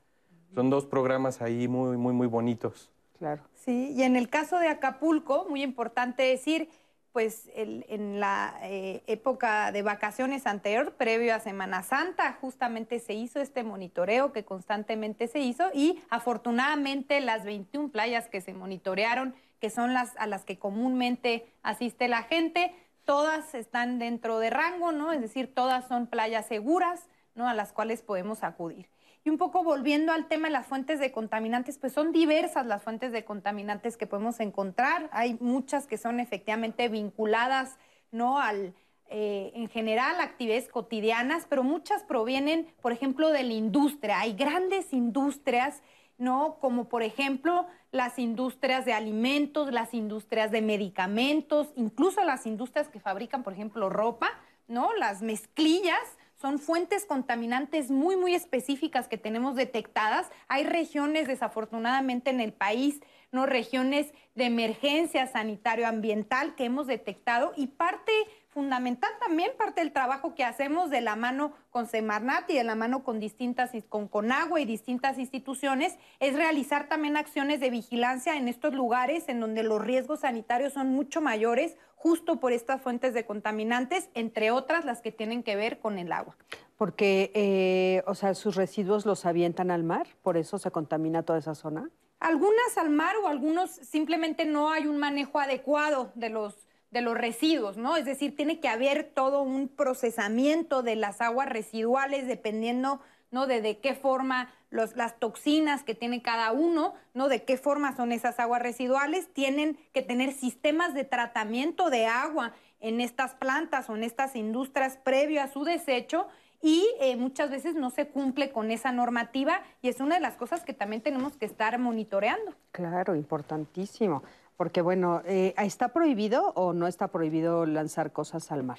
Son dos programas ahí muy, muy, muy bonitos. Claro. Sí, y en el caso de Acapulco, muy importante decir, pues en la eh, época de vacaciones anterior, previo a Semana Santa, justamente se hizo este monitoreo que constantemente se hizo y afortunadamente las 21 playas que se monitorearon, que son las a las que comúnmente asiste la gente, todas están dentro de rango, ¿no? Es decir, todas son playas seguras, ¿no? A las cuales podemos acudir. Y un poco volviendo al tema de las fuentes de contaminantes, pues son diversas las fuentes de contaminantes que podemos encontrar. Hay muchas que son efectivamente vinculadas, ¿no? Al, eh, en general, actividades cotidianas, pero muchas provienen, por ejemplo, de la industria. Hay grandes industrias, ¿no? Como por ejemplo las industrias de alimentos, las industrias de medicamentos, incluso las industrias que fabrican, por ejemplo, ropa, ¿no? Las mezclillas son fuentes contaminantes muy, muy específicas que tenemos detectadas. Hay regiones, desafortunadamente, en el país, no regiones de emergencia sanitario-ambiental que hemos detectado y parte fundamental también, parte del trabajo que hacemos de la mano con Semarnat y de la mano con distintas, con Conagua y distintas instituciones, es realizar también acciones de vigilancia en estos lugares en donde los riesgos sanitarios son mucho mayores, justo por estas fuentes de contaminantes, entre otras las que tienen que ver con el agua. Porque, eh, o sea, sus residuos los avientan al mar, por eso se contamina toda esa zona. Algunas al mar o algunos simplemente no hay un manejo adecuado de los, de los residuos, ¿no? Es decir, tiene que haber todo un procesamiento de las aguas residuales dependiendo, ¿no? De, qué forma los, las toxinas que tiene cada uno, ¿no? De qué forma son esas aguas residuales. Tienen que tener sistemas de tratamiento de agua en estas plantas o en estas industrias previo a su desecho y eh, muchas veces no se cumple con esa normativa y es una de las cosas que también tenemos que estar monitoreando. Claro, importantísimo. Porque, bueno, eh, ¿está prohibido o no está prohibido lanzar cosas al mar?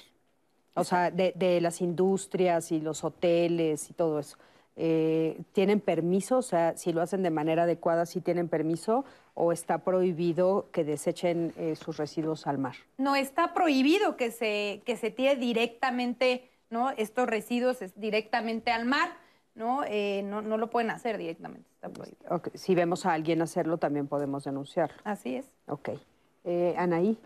O sea, de, de las industrias y los hoteles y todo eso. Eh, ¿Tienen permiso? O sea, si lo hacen de manera adecuada, ¿sí tienen permiso? ¿O está prohibido que desechen eh, sus residuos al mar? No está prohibido que se, que se tire directamente ¿no? estos residuos es- directamente al mar, ¿no? Eh, no, no lo pueden hacer directamente, está prohibido. Ok, Si vemos a alguien hacerlo, también podemos denunciarlo. Así es. Ok. Eh, Anaí.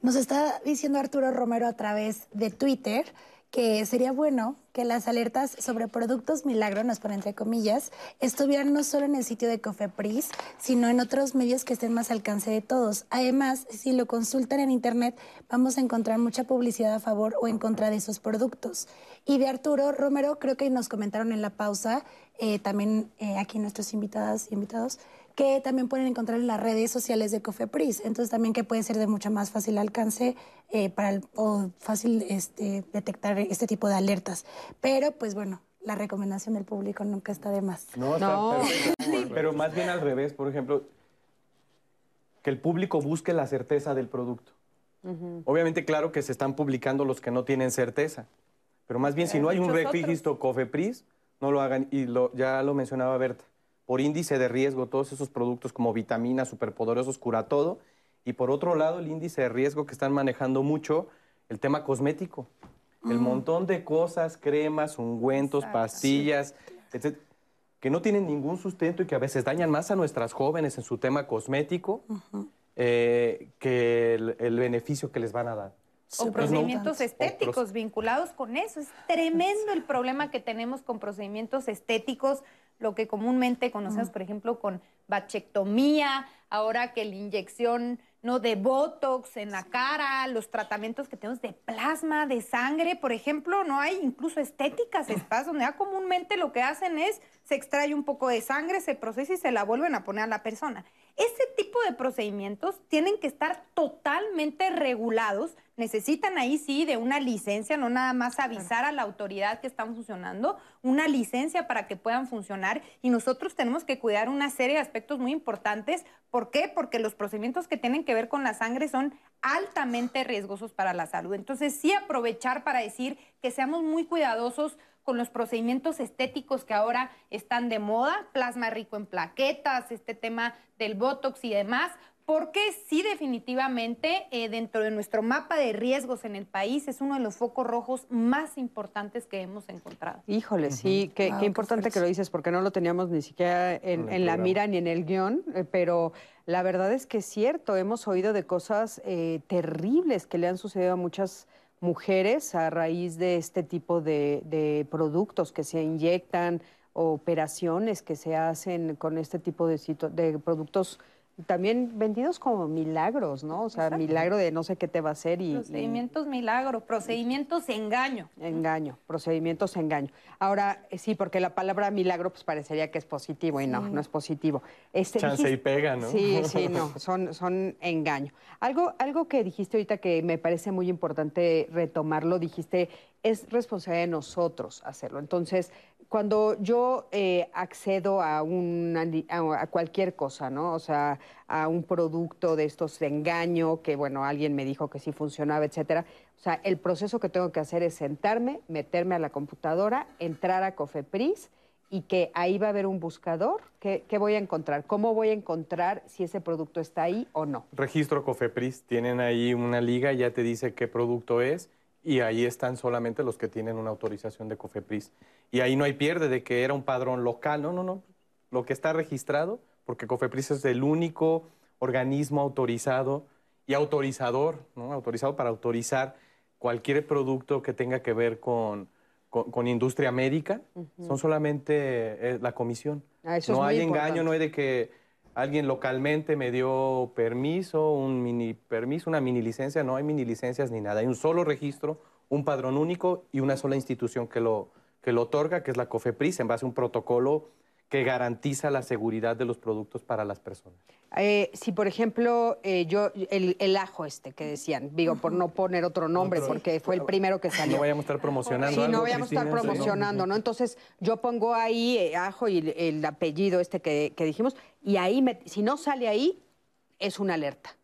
Nos está diciendo Arturo Romero a través de Twitter que sería bueno que las alertas sobre productos milagro, nos pone entre comillas, estuvieran no solo en el sitio de Cofepris, sino en otros medios que estén más al alcance de todos. Además, si lo consultan en Internet, vamos a encontrar mucha publicidad a favor o en contra de esos productos. Y de Arturo Romero, creo que nos comentaron en la pausa, eh, también eh, aquí nuestros invitadas y invitados, que también pueden encontrar en las redes sociales de Cofepris. Entonces también que puede ser de mucho más fácil alcance eh, para el- o fácil este, detectar este tipo de alertas. Pero pues bueno, la recomendación del público nunca está de más. No, está No. perfecto. Pero más bien al revés, por ejemplo, que el público busque la certeza del producto. Obviamente, claro que se están publicando los que no tienen certeza, pero más bien si no hay un registro COFEPRIS, no lo hagan. Y lo, ya lo mencionaba Berta, por índice de riesgo, todos esos productos como vitaminas, superpoderosos, cura todo. Y por otro lado, el índice de riesgo que están manejando mucho, el tema cosmético. El montón de cosas, cremas, ungüentos, Exacto. pastillas, etc., que no tienen ningún sustento y que a veces dañan más a nuestras jóvenes en su tema cosmético eh, que el, el beneficio que les van a dar. O o procedimientos estéticos vinculados con eso. Es tremendo el problema que tenemos con procedimientos estéticos, lo que comúnmente conocemos, por ejemplo, con bachectomía, ahora que la inyección no de botox en la cara, los tratamientos que tenemos de plasma, de sangre, por ejemplo, no hay incluso estéticas, espacios donde ya comúnmente lo que hacen es se extrae un poco de sangre, se procesa y se la vuelven a poner a la persona. Ese tipo de procedimientos tienen que estar totalmente regulados, necesitan ahí sí de una licencia, no nada más avisar a la autoridad que están funcionando, una licencia para que puedan funcionar y nosotros tenemos que cuidar una serie de aspectos muy importantes. ¿Por qué? Porque los procedimientos que tienen que ver con la sangre son altamente riesgosos para la salud. Entonces sí aprovechar para decir que seamos muy cuidadosos con los procedimientos estéticos que ahora están de moda, plasma rico en plaquetas, este tema del Botox y demás, porque sí definitivamente eh, dentro de nuestro mapa de riesgos en el país es uno de los focos rojos más importantes que hemos encontrado. Híjole, sí, qué, importante que lo dices, porque no lo teníamos ni siquiera en, la mira ni en el guion, eh, pero la verdad es que es cierto, hemos oído de cosas eh, terribles que le han sucedido a muchas mujeres a raíz de este tipo de, productos que se inyectan, operaciones que se hacen con este tipo de, de productos también vendidos como milagros, ¿no? O sea, milagro de no sé qué te va a hacer y... Procedimientos milagro, procedimientos engaño. Engaño, procedimientos engaño. Ahora, eh, sí, porque la palabra milagro pues parecería que es positivo y no, no es positivo. Este, Chance y pega, ¿no? Sí, sí, no, son, son engaño. Algo, algo que dijiste ahorita que me parece muy importante retomarlo, dijiste, es responsabilidad de nosotros hacerlo. Entonces, cuando yo eh, accedo a, a, cualquier cosa, ¿no? O sea, a un producto de estos de engaño, que bueno, alguien me dijo que sí funcionaba, etcétera. O sea, el proceso que tengo que hacer es sentarme, meterme a la computadora, entrar a Cofepris y que ahí va a haber un buscador. ¿Qué, ¿Qué, voy a encontrar? ¿Cómo voy a encontrar si ese producto está ahí o no? Registro Cofepris. Tienen ahí una liga, ya te dice qué producto es y ahí están solamente los que tienen una autorización de COFEPRIS. Y ahí no hay pierde de que era un padrón local, no, no, no. Lo que está registrado, porque COFEPRIS es el único organismo autorizado y autorizador, ¿no? autorizado para autorizar cualquier producto que tenga que ver con, con, industria médica, son solamente eh, la comisión. Ah, no hay engaño, no hay de que alguien localmente me dio permiso, un mini permiso, una mini licencia, no hay mini licencias ni nada, hay un solo registro, un padrón único y una sola institución que lo, que lo otorga, que es la COFEPRIS, en base a un protocolo que garantiza la seguridad de los productos para las personas. Eh, si, por ejemplo, eh, yo, el, ajo este que decían, digo, por no poner otro nombre, porque fue el primero que salió. No vayamos a estar promocionando. Sí, no vayamos a estar promocionando, ¿no? Entonces, yo pongo ahí eh, ajo y el, apellido este que, dijimos, y ahí, si no sale ahí, es una alerta.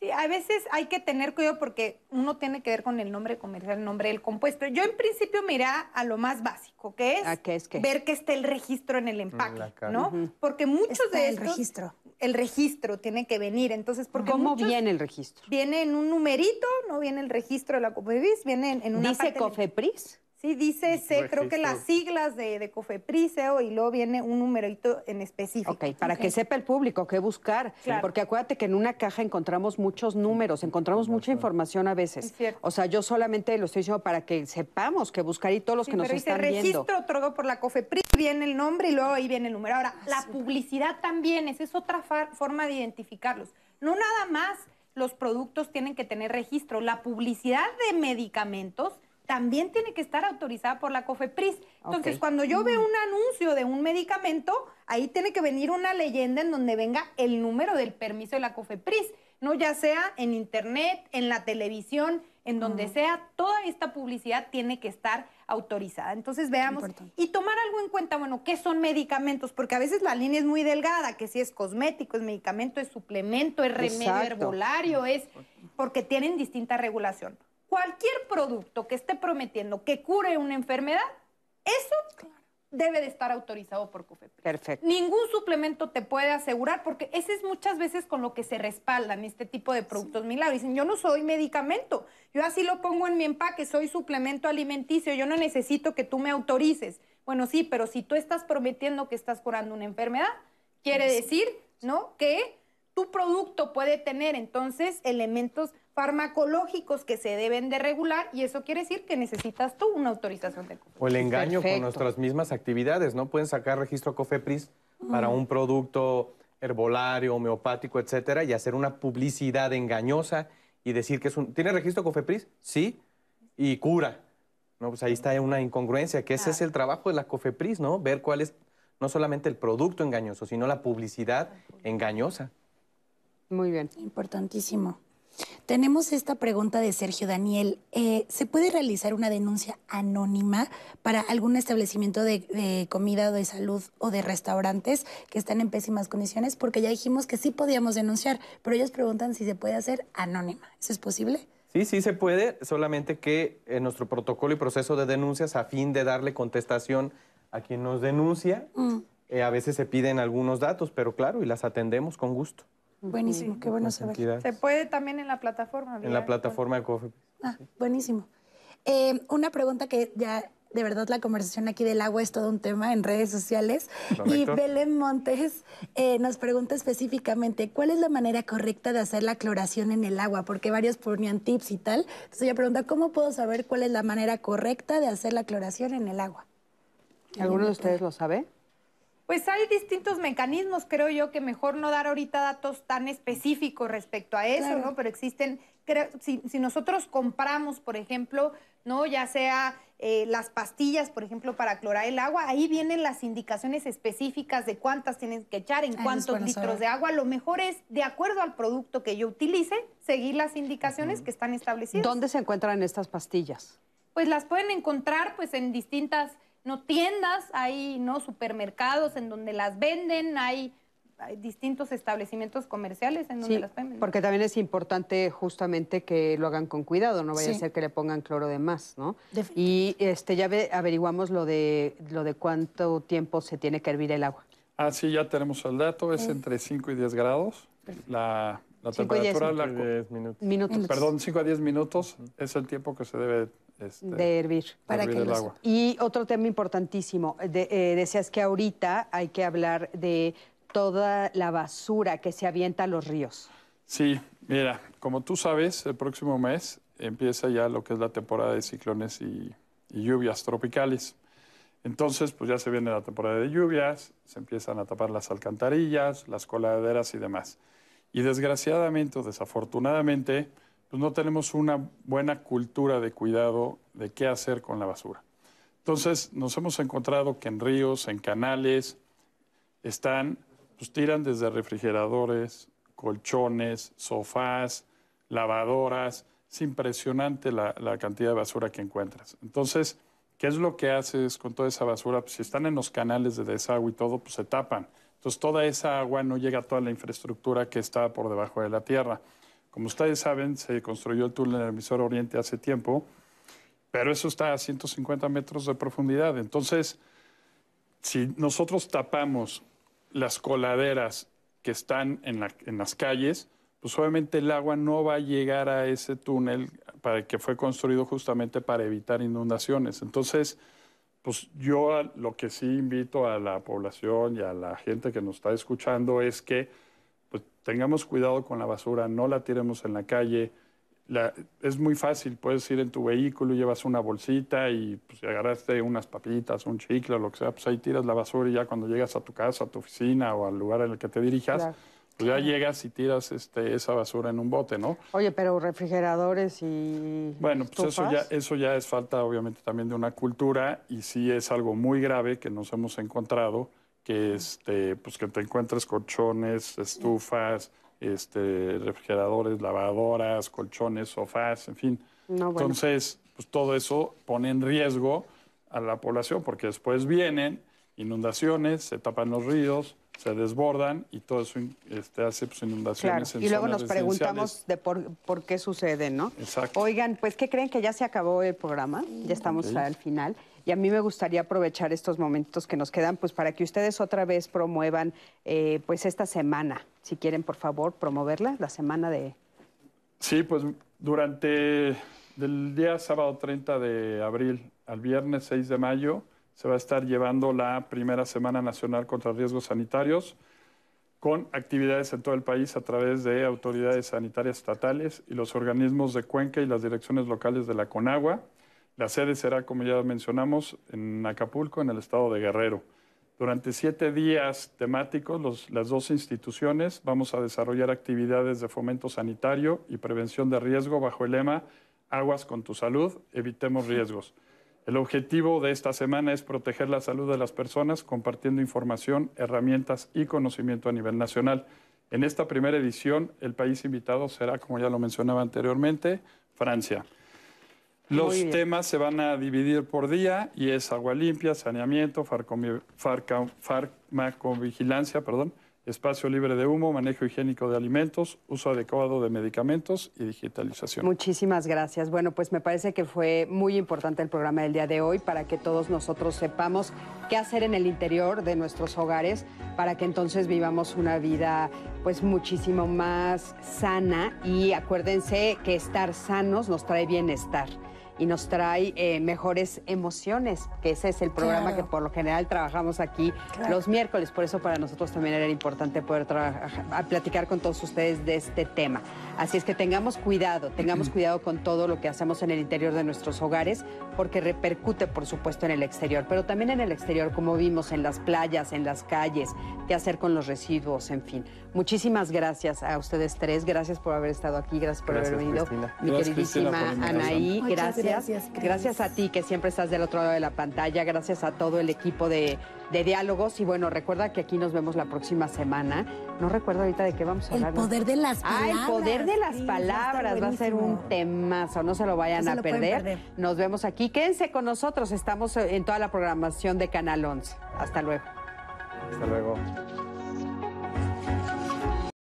Sí, a veces hay que tener cuidado porque uno tiene que ver con el nombre comercial, el nombre del compuesto. Yo en principio me a lo más básico, que es, es ver que esté el registro en el empaque, ¿no? Porque muchos de estos... el registro. El registro tiene que venir, entonces... Porque ¿Cómo viene el registro? Viene en un numerito, no viene el registro de la COFEPRIS, viene en, una ¿Dice COFEPRIS? Sí, dice C, creo que las siglas de, de COFEPRISEO y luego viene un numerito en específico. Ok, para que sepa el público qué buscar. Porque acuérdate que en una caja encontramos muchos números, encontramos mucha información a veces. O sea, yo solamente lo estoy diciendo para que sepamos qué buscar y todos los que nos están viendo. registro otorgado por la COFEPRIS, viene el nombre y luego ahí viene el número. Ahora, la publicidad también, esa es otra forma de identificarlos. No nada más los productos tienen que tener registro, la publicidad de medicamentos también tiene que estar autorizada por la COFEPRIS. Entonces, cuando yo veo un anuncio de un medicamento, ahí tiene que venir una leyenda en donde venga el número del permiso de la COFEPRIS, no ya sea en internet, en la televisión, en donde sea, toda esta publicidad tiene que estar autorizada. Entonces, veamos. y tomar algo en cuenta, bueno, ¿qué son medicamentos? Porque a veces la línea es muy delgada, que si es cosmético, es medicamento, es suplemento, es remedio herbolario, es porque tienen distinta regulación cualquier producto que esté prometiendo que cure una enfermedad, eso debe de estar autorizado por COFEPRIS. Perfecto. Ningún suplemento te puede asegurar, porque ese es muchas veces con lo que se respaldan este tipo de productos milagros. Dicen, yo no soy medicamento, yo así lo pongo en mi empaque, soy suplemento alimenticio, yo no necesito que tú me autorices. Bueno, sí, pero si tú estás prometiendo que estás curando una enfermedad, quiere decir, ¿no? Que tu producto puede tener entonces elementos farmacológicos que se deben de regular y eso quiere decir que necesitas tú una autorización de COFEPRIS. O el engaño Perfecto. con nuestras mismas actividades, ¿no? Pueden sacar registro COFEPRIS para un producto herbolario, homeopático, etcétera, y hacer una publicidad engañosa y decir que es un... ¿Tiene registro COFEPRIS? Sí, y cura. No, pues ahí está una incongruencia, que ese es el trabajo de la COFEPRIS, ¿no? Ver cuál es no solamente el producto engañoso, sino la publicidad engañosa. Muy bien. Importantísimo. Tenemos esta pregunta de Sergio Daniel. Eh, ¿Se puede realizar una denuncia anónima para algún establecimiento de, de comida o de salud o de restaurantes que están en pésimas condiciones? Porque ya dijimos que sí podíamos denunciar, pero ellos preguntan si se puede hacer anónima. ¿Eso es posible? Sí, sí se puede, solamente que en nuestro protocolo y proceso de denuncias, a fin de darle contestación a quien nos denuncia, Mm, eh, a veces se piden algunos datos, pero claro, y las atendemos con gusto. Buenísimo, qué bueno saber. Se puede también en la plataforma. En la plataforma de COFEPRIS. Ah, buenísimo. Eh, una pregunta que ya, de verdad, la conversación aquí del agua es todo un tema en redes sociales. Y. Belén Montes eh, nos pregunta específicamente, ¿cuál es la manera correcta de hacer la cloración en el agua? Porque varios ponían tips y tal. Entonces ella pregunta, ¿cómo puedo saber cuál es la manera correcta de hacer la cloración en el agua? ¿Alguno de ustedes lo sabe? Pues hay distintos mecanismos, creo yo, que mejor no dar ahorita datos tan específicos respecto a eso, Claro. ¿no? Pero existen, creo, si, si nosotros compramos, por ejemplo, ¿no? Ya sea eh, las pastillas, por ejemplo, para clorar el agua, ahí vienen las indicaciones específicas de cuántas tienes que echar, en cuántos bueno litros saber. de agua. Lo mejor es, de acuerdo al producto que yo utilice, seguir las indicaciones que están establecidas. ¿Dónde se encuentran estas pastillas? Pues las pueden encontrar pues en distintas no tiendas, hay no supermercados en donde las venden, hay, hay distintos establecimientos comerciales en donde Sí, las pueden vender. porque también es importante justamente que lo hagan con cuidado, no vaya Sí. a ser que le pongan cloro de más, ¿no? Y este ya ve- averiguamos lo de lo de cuánto tiempo se tiene que hervir el agua. Ah, sí, ya tenemos el dato, es entre 5 y 10 grados. La, la temperatura, la Cinco co- y diez minutos. Minutos perdón, 5 a 10 minutos es el tiempo que se debe este, de hervir. Para hervir que el los- agua. Y otro tema importantísimo, de- eh, decías que ahorita hay que hablar de toda la basura que se avienta a los ríos. Sí, mira, como tú sabes, el próximo mes empieza ya lo que es la temporada de ciclones y, y lluvias tropicales. Entonces, pues ya se viene la temporada de lluvias, se empiezan a tapar las alcantarillas, las coladeras y demás. Y desgraciadamente o desafortunadamente, pues no tenemos una buena cultura de cuidado de qué hacer con la basura. Entonces, nos hemos encontrado que en ríos, en canales, están, pues tiran desde refrigeradores, colchones, sofás, lavadoras. Es impresionante la, la cantidad de basura que encuentras. Entonces, ¿qué es lo que haces con toda esa basura? Pues si están en los canales de desagüe y todo, pues se tapan. Entonces, toda esa agua no llega a toda la infraestructura que está por debajo de la tierra. Como ustedes saben, se construyó el túnel del emisor Oriente hace tiempo, pero eso está a 150 metros de profundidad. Entonces, si nosotros tapamos las coladeras que están en, en las calles, pues obviamente el agua no va a llegar a ese túnel para que fue construido justamente para evitar inundaciones. Entonces, pues yo lo que sí invito a la población y a la gente que nos está escuchando es que tengamos cuidado con la basura, no la tiremos en la calle. La- es muy fácil, puedes ir en tu vehículo, llevas una bolsita y pues, agarraste unas papitas, un chicle o lo que sea, pues ahí tiras la basura y ya cuando llegas a tu casa, a tu oficina o al lugar en el que te dirijas, Claro. pues ya llegas y tiras este, esa basura en un bote, ¿no? Oye, pero refrigeradores y Bueno, pues eso ya, eso ya es falta obviamente también de una cultura y sí es algo muy grave que nos hemos encontrado, que, este, pues que te encuentres colchones, estufas, este, refrigeradores, lavadoras, colchones, sofás, en fin. No, bueno. Entonces, pues todo eso pone en riesgo a la población porque después vienen inundaciones, se tapan los ríos, se desbordan y todo eso este, hace pues, Claro, inundaciones en y luego nos preguntamos de por, por qué sucede, ¿no? Exacto. Oigan, pues, ¿qué creen que ya se acabó el programa? Ya estamos al final. Y a mí me gustaría aprovechar estos momentos que nos quedan, pues, para que ustedes otra vez promuevan, eh, pues, esta semana. Si quieren, por favor, promoverla, la semana de... Sí, pues durante del día sábado 30 de abril al viernes 6 de mayo se va a estar llevando la primera Semana Nacional contra Riesgos Sanitarios. con actividades en todo el país a través de autoridades sanitarias estatales y los organismos de Cuenca y las direcciones locales de la Conagua. La sede será, como ya mencionamos, en Acapulco, en el estado de Guerrero. Durante siete días temáticos, las dos instituciones vamos a desarrollar actividades de fomento sanitario y prevención de riesgo bajo el lema Aguas con tu salud, evitemos riesgos. El objetivo de esta semana es proteger la salud de las personas compartiendo información, herramientas y conocimiento a nivel nacional. En esta primera edición, el país invitado será, como ya lo mencionaba anteriormente, Francia. Los temas se van a dividir por día y es agua limpia, saneamiento, farmacovigilancia, perdón, espacio libre de humo, manejo higiénico de alimentos, uso adecuado de medicamentos y digitalización. Muchísimas gracias. Bueno, pues me parece que fue muy importante el programa del día de hoy para que todos nosotros sepamos qué hacer en el interior de nuestros hogares para que entonces vivamos una vida pues muchísimo más sana y acuérdense que estar sanos nos trae bienestar y nos trae eh, mejores emociones, que ese es el programa que por lo general trabajamos aquí los miércoles. Por eso para nosotros también era importante poder a platicar con todos ustedes de este tema. Así es que tengamos cuidado, tengamos cuidado con todo lo que hacemos en el interior de nuestros hogares, porque repercute, por supuesto, en el exterior, pero también en el exterior, como vimos en las playas, en las calles, qué hacer con los residuos, en fin. Muchísimas gracias a ustedes tres, gracias por haber estado aquí, gracias por haber venido. Mi queridísima Anaí, gracias gracias. A ti que siempre estás del otro lado de la pantalla. Gracias a todo el equipo de, diálogos. Y bueno, recuerda que aquí nos vemos la próxima semana. No recuerdo ahorita de qué vamos a hablar. El poder de las palabras. Ah, el poder de las palabras. Va a ser un temazo. No se lo vayan a perder. Nos vemos aquí. Quédense con nosotros. Estamos en toda la programación de Canal 11. Hasta luego. Hasta luego.